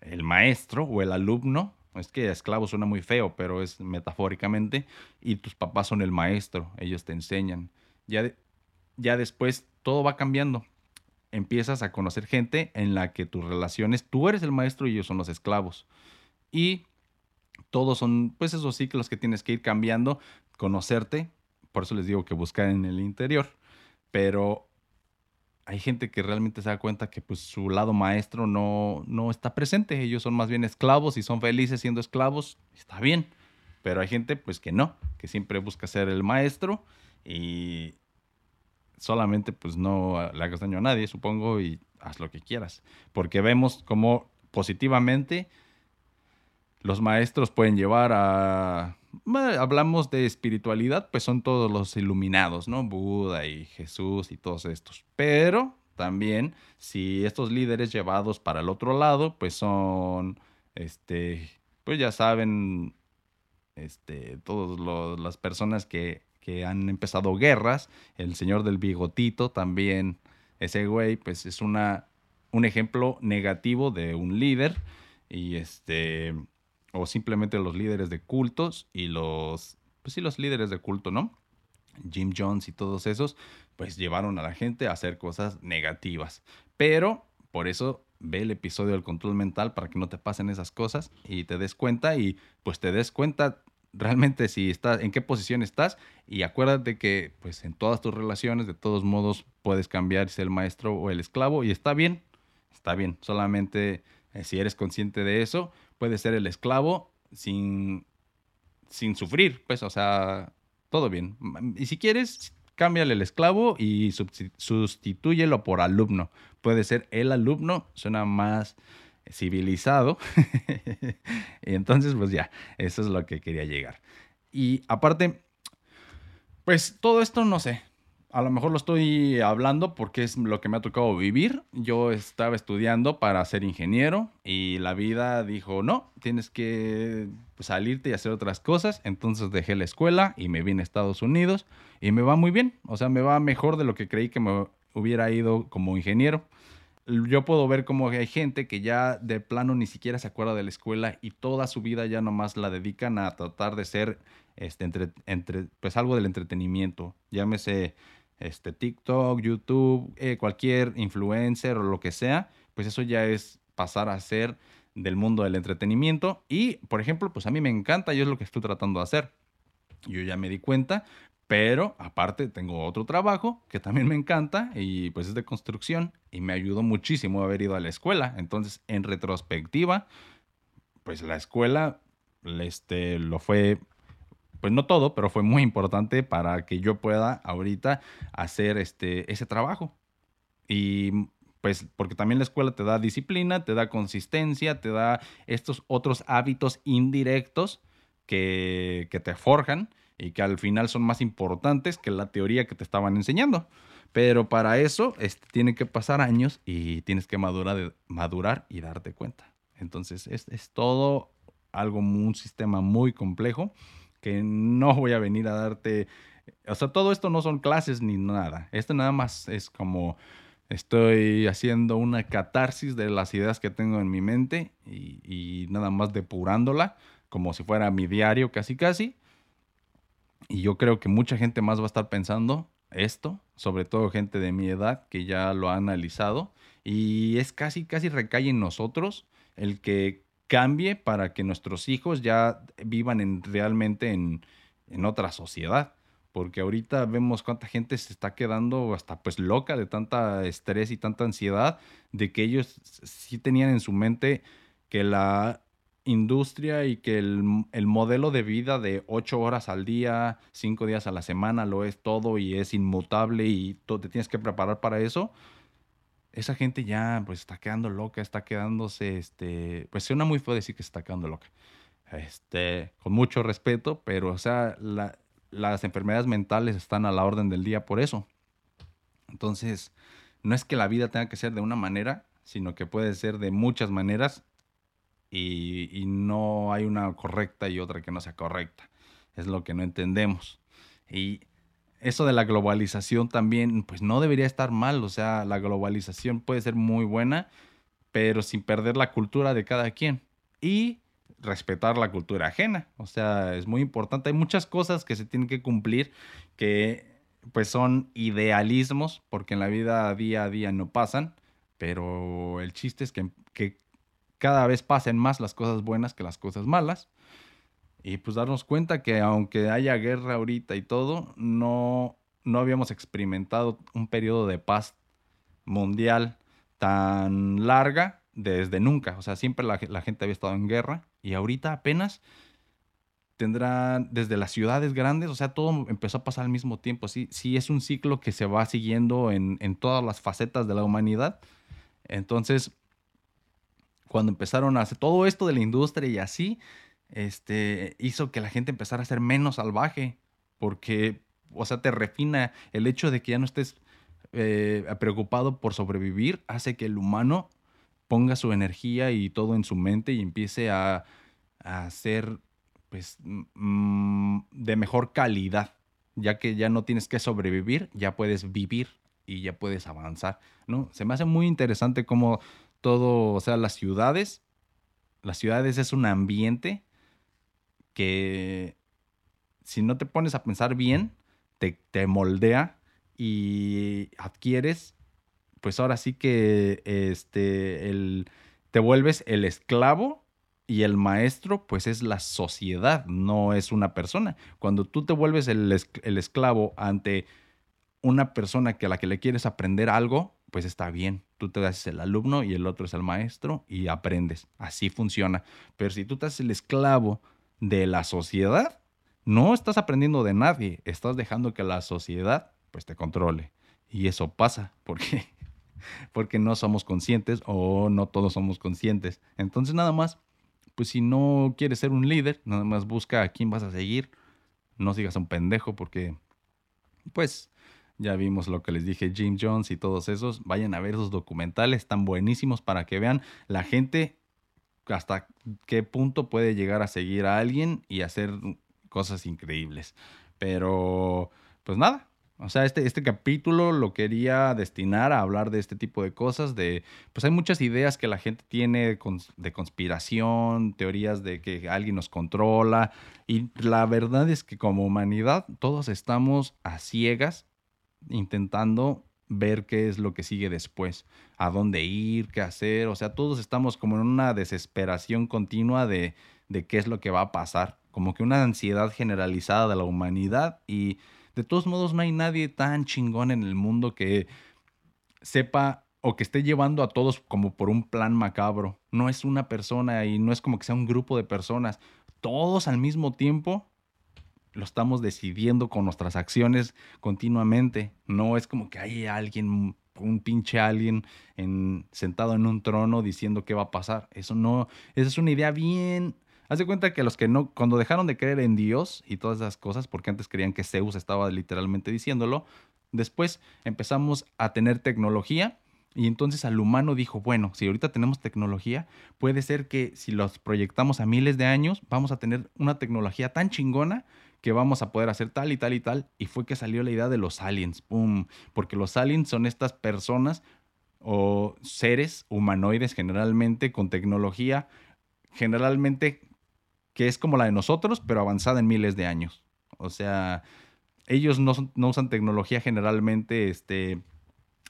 el maestro o el alumno. Es que esclavo suena muy feo, pero es metafóricamente. Y tus papás son el maestro, ellos te enseñan. Ya, ya después todo va cambiando. Empiezas a conocer gente en la que tus relaciones, tú eres el maestro y ellos son los esclavos. Y todos son pues esos ciclos que tienes que ir cambiando, conocerte, por eso les digo que buscar en el interior, pero hay gente que realmente se da cuenta que pues su lado maestro no, no está presente, ellos son más bien esclavos y son felices siendo esclavos, está bien, pero hay gente pues que no, que siempre busca ser el maestro y solamente pues no le hagas daño a nadie, supongo, y haz lo que quieras, porque vemos como positivamente los maestros pueden llevar a... hablamos de espiritualidad, pues son todos los iluminados, ¿no? Buda y Jesús y todos estos. Pero también, si estos líderes llevados para el otro lado, pues son, este, pues ya saben, este, todas las personas que, que han empezado guerras, el señor del bigotito también, ese güey, pues es una, un ejemplo negativo de un líder y este o simplemente los líderes de cultos y los, pues sí, los líderes de culto, ¿no? Jim Jones y todos esos, pues llevaron a la gente a hacer cosas negativas. Pero por eso ve el episodio del control mental para que no te pasen esas cosas y te des cuenta y pues te des cuenta realmente si estás, en qué posición estás y acuérdate que pues en todas tus relaciones de todos modos puedes cambiar si el maestro o el esclavo y está bien, está bien, solamente eh, si eres consciente de eso, puede ser el esclavo sin, sin sufrir, pues, o sea, todo bien. Y si quieres, cámbiale el esclavo y sustitúyelo por alumno. Puede ser el alumno, suena más civilizado. y entonces, pues ya, eso es lo que quería llegar. Y aparte, pues todo esto, no sé, a lo mejor lo estoy hablando porque es lo que me ha tocado vivir. Yo estaba estudiando para ser ingeniero y la vida dijo, no, tienes que salirte y hacer otras cosas. Entonces dejé la escuela y me vine a Estados Unidos y me va muy bien. O sea, me va mejor de lo que creí que me hubiera ido como ingeniero. Yo puedo ver como hay gente que ya de plano ni siquiera se acuerda de la escuela y toda su vida ya nomás la dedican a tratar de ser este, entre, entre, pues algo del entretenimiento. Llámese este, TikTok, YouTube, eh, cualquier influencer o lo que sea, pues eso ya es pasar a ser del mundo del entretenimiento. Y, por ejemplo, pues a mí me encanta, yo es lo que estoy tratando de hacer. Yo ya me di cuenta, Pero aparte tengo otro trabajo que también me encanta y pues es de construcción y me ayudó muchísimo haber ido a la escuela. Entonces, en retrospectiva, pues la escuela este, lo fue, pues no todo, pero fue muy importante para que yo pueda ahorita hacer este, ese trabajo. Y pues porque también la escuela te da disciplina, te da consistencia, te da estos otros hábitos indirectos que, que te forjan y que al final son más importantes que la teoría que te estaban enseñando. Pero para eso este, tienen que pasar años y tienes que madurar, madurar y darte cuenta. Entonces es, es todo algo, un sistema muy complejo que no voy a venir a darte, o sea, todo esto no son clases ni nada. Esto nada más es como estoy haciendo una catarsis de las ideas que tengo en mi mente y, y nada más depurándola como si fuera mi diario casi casi y yo creo que mucha gente más va a estar pensando esto, sobre todo gente de mi edad que ya lo ha analizado. Y es casi, casi recae en nosotros el que cambie para que nuestros hijos ya vivan en, realmente en, en otra sociedad. Porque ahorita vemos cuánta gente se está quedando hasta pues loca de tanta estrés y tanta ansiedad de que ellos sí tenían en su mente que la industria y que el, modelo de vida de ocho horas al día, cinco días a la semana lo es todo y es inmutable y te tienes que preparar para eso, esa gente ya pues está quedando loca, está quedándose, este, pues suena muy feo decir que se está quedando loca, este, con mucho respeto, pero o sea, las enfermedades mentales están a la orden del día por eso. Entonces, no es que la vida tenga que ser de una manera, sino que puede ser de muchas maneras y, no hay una correcta y otra que no sea correcta. Es lo que no entendemos. Y eso de la globalización también, pues no debería estar mal. O sea, la globalización puede ser muy buena, pero sin perder la cultura de cada quien. Y respetar la cultura ajena. O sea, es muy importante. Hay muchas cosas que se tienen que cumplir que pues son idealismos, porque en la vida día a día no pasan, pero el chiste es que, que cada vez pasen más las cosas buenas que las cosas malas. Y pues darnos cuenta que aunque haya guerra ahorita y todo, no, no habíamos experimentado un periodo de paz mundial tan larga desde nunca. O sea, siempre la, gente había estado en guerra y ahorita apenas tendrán desde las ciudades grandes, o sea, todo empezó a pasar al mismo tiempo. Sí, sí es un ciclo que se va siguiendo en, en todas las facetas de la humanidad. Entonces, cuando empezaron a hacer todo esto de la industria y así, este, hizo que la gente empezara a ser menos salvaje, porque, o sea, te refina el hecho de que ya no estés eh, preocupado por sobrevivir, hace que el humano ponga su energía y todo en su mente y empiece a, a ser, pues, de mejor calidad, ya que ya no tienes que sobrevivir, ya puedes vivir y ya puedes avanzar, ¿no? Se me hace muy interesante cómo todo, o sea, las ciudades, las ciudades es un ambiente que si no te pones a pensar bien, te, te moldea y adquieres, pues ahora sí que este, el, te vuelves el esclavo y el maestro, pues es la sociedad, no es una persona. Cuando tú te vuelves el, el esclavo ante una persona que a la que le quieres aprender algo, pues está bien. Tú te haces el alumno y el otro es el maestro y aprendes. Así funciona. Pero si tú te haces el esclavo de la sociedad, no estás aprendiendo de nadie. Estás dejando que la sociedad pues te controle. Y eso pasa porque porque no somos conscientes o no todos somos conscientes. Entonces nada más, pues si no quieres ser un líder, nada más busca a quién vas a seguir. No sigas a un pendejo porque pues ya vimos lo que les dije, Jim Jones y todos esos. Vayan a ver esos documentales, están buenísimos para que vean la gente hasta qué punto puede llegar a seguir a alguien y hacer cosas increíbles. Pero, pues nada. O sea, este, este capítulo lo quería destinar a hablar de este tipo de cosas, de, pues hay muchas ideas que la gente tiene de conspiración, teorías de que alguien nos controla, y la verdad es que como humanidad todos estamos a ciegas intentando ver qué es lo que sigue después, a dónde ir, qué hacer, o sea, todos estamos como en una desesperación continua de, de qué es lo que va a pasar, como que una ansiedad generalizada de la humanidad y De todos modos, no hay nadie tan chingón en el mundo que sepa o que esté llevando a todos como por un plan macabro. No es una persona y no es como que sea un grupo de personas. Todos al mismo tiempo lo estamos decidiendo con nuestras acciones continuamente. No es como que hay alguien, un pinche alguien en, sentado en un trono diciendo qué va a pasar. Eso no, esa es una idea bien... Haz de cuenta que los que no, cuando dejaron de creer en Dios y todas esas cosas, porque antes creían que Zeus estaba literalmente diciéndolo, después empezamos a tener tecnología y entonces al humano dijo, bueno, si ahorita tenemos tecnología, puede ser que si los proyectamos a miles de años, vamos a tener una tecnología tan chingona que vamos a poder hacer tal y tal y tal. Y fue que salió la idea de los aliens. Porque los aliens son estas personas o seres humanoides generalmente con tecnología, generalmente que es como la de nosotros, pero avanzada en miles de años. O sea, ellos no, no usan tecnología generalmente, este,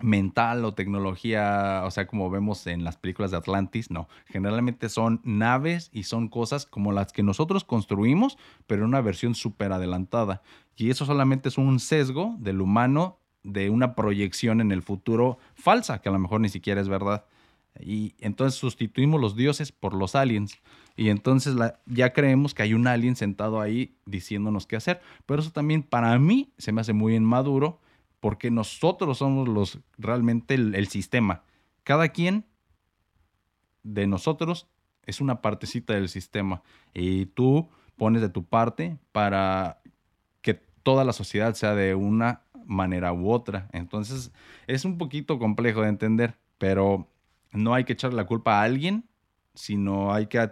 mental o tecnología, o sea, como vemos en las películas de Atlantis, no. Generalmente son naves y son cosas como las que nosotros construimos, pero en una versión súper adelantada. Y eso solamente es un sesgo del humano de una proyección en el futuro falsa, que a lo mejor ni siquiera es verdad. Y entonces sustituimos los dioses por los aliens. Y entonces ya creemos que hay un alien sentado ahí diciéndonos qué hacer. Pero eso también para mí se me hace muy inmaduro porque nosotros somos los realmente el, sistema. Cada quien de nosotros es una partecita del sistema y tú pones de tu parte para que toda la sociedad sea de una manera u otra. Entonces es un poquito complejo de entender, pero no hay que echarle la culpa a alguien, sino hay que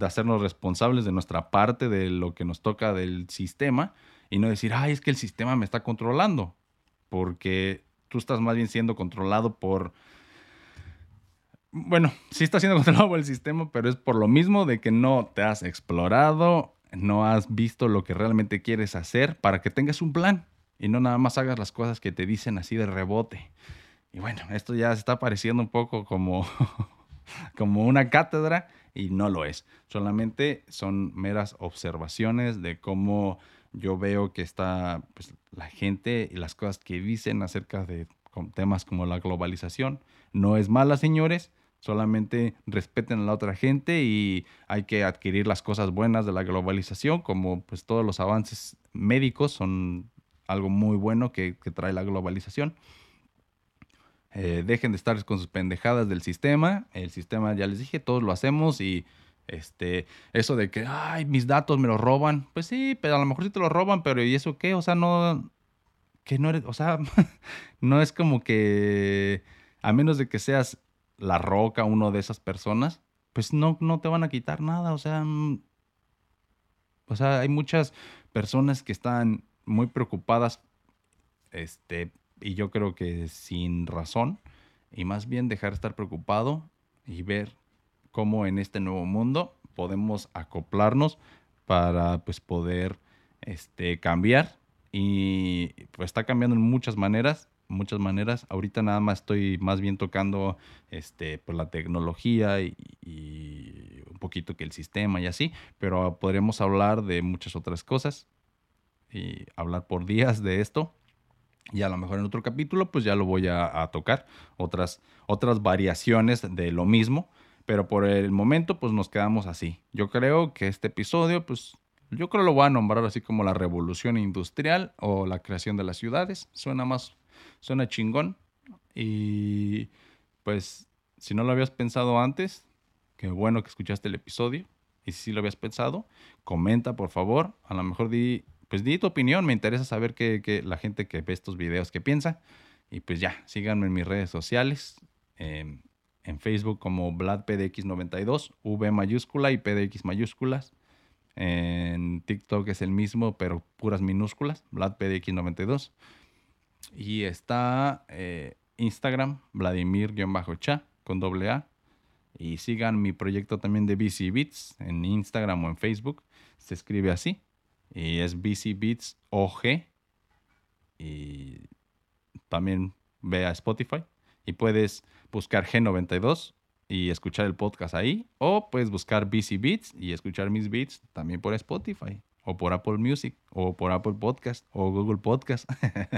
hacernos responsables de nuestra parte, de lo que nos toca del sistema y no decir, ay, es que el sistema me está controlando porque tú estás más bien siendo controlado por... Bueno, sí estás siendo controlado por el sistema, pero es por lo mismo de que no te has explorado, no has visto lo que realmente quieres hacer para que tengas un plan y no nada más hagas las cosas que te dicen así de rebote. Y bueno, esto ya se está pareciendo un poco como, como una cátedra y no lo es. Solamente son meras observaciones de cómo yo veo que está pues, la gente y las cosas que dicen acerca de temas como la globalización. No es mala, señores, solamente respeten a la otra gente y hay que adquirir las cosas buenas de la globalización, como pues todos los avances médicos son algo muy bueno que, trae la globalización. Eh, dejen de estar con sus pendejadas del sistema. El sistema, ya les dije, todos lo hacemos y este, eso de que, ay, mis datos me los roban. Pues sí, pero a lo mejor sí te los roban, pero ¿y eso qué? O sea, no, que no eres, o sea, no es como que, a menos de que seas la roca, uno de esas personas, pues no, no te van a quitar nada. O sea, mm, o sea, hay muchas personas que están muy preocupadas, este, y yo creo que sin razón, y más bien dejar de estar preocupado y ver cómo en este nuevo mundo podemos acoplarnos para pues poder este, cambiar. Y pues está cambiando en muchas maneras muchas maneras. Ahorita nada más estoy más bien tocando este pues la tecnología y, un poquito que el sistema y así pero podremos hablar de muchas otras cosas y hablar por días de esto. Y a lo mejor en otro capítulo pues ya lo voy a, a tocar. Otras otras variaciones de lo mismo pero por el momento, pues nos quedamos así. Yo creo que este episodio, pues yo creo lo voy a nombrar así como la revolución industrial o la creación de las ciudades. Suena más, suena chingón. Y pues si no lo habías pensado antes, qué bueno que escuchaste el episodio. Y si lo habías pensado, comenta por favor. A lo mejor di, pues di tu opinión. Me interesa saber qué, la gente que ve estos videos qué piensa. Y pues ya, síganme en mis redes sociales. Eh, en Facebook como VladPDX92, V mayúscula y PDX mayúsculas. En TikTok es el mismo, pero puras minúsculas, VladPDX92. Y está eh, Instagram, Vladimir-cha, con doble A. Y sigan mi proyecto también de BC Beats en Instagram o en Facebook. Se escribe así. Y es BC Beats OG. Y también ve a Spotify. Y puedes buscar G92 y escuchar el podcast ahí. O puedes buscar BC Beats y escuchar mis beats también por Spotify. o por Apple Music, o por Apple Podcast, o Google Podcast,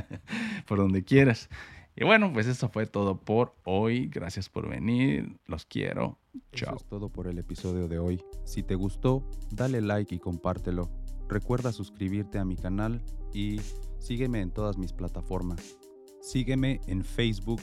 por donde quieras. Y bueno, pues eso fue todo por hoy. Gracias por venir. Los quiero. Chao. Eso es todo por el episodio de hoy. Si te gustó, dale like y compártelo. Recuerda suscribirte a mi canal y sígueme en todas mis plataformas. Sígueme en Facebook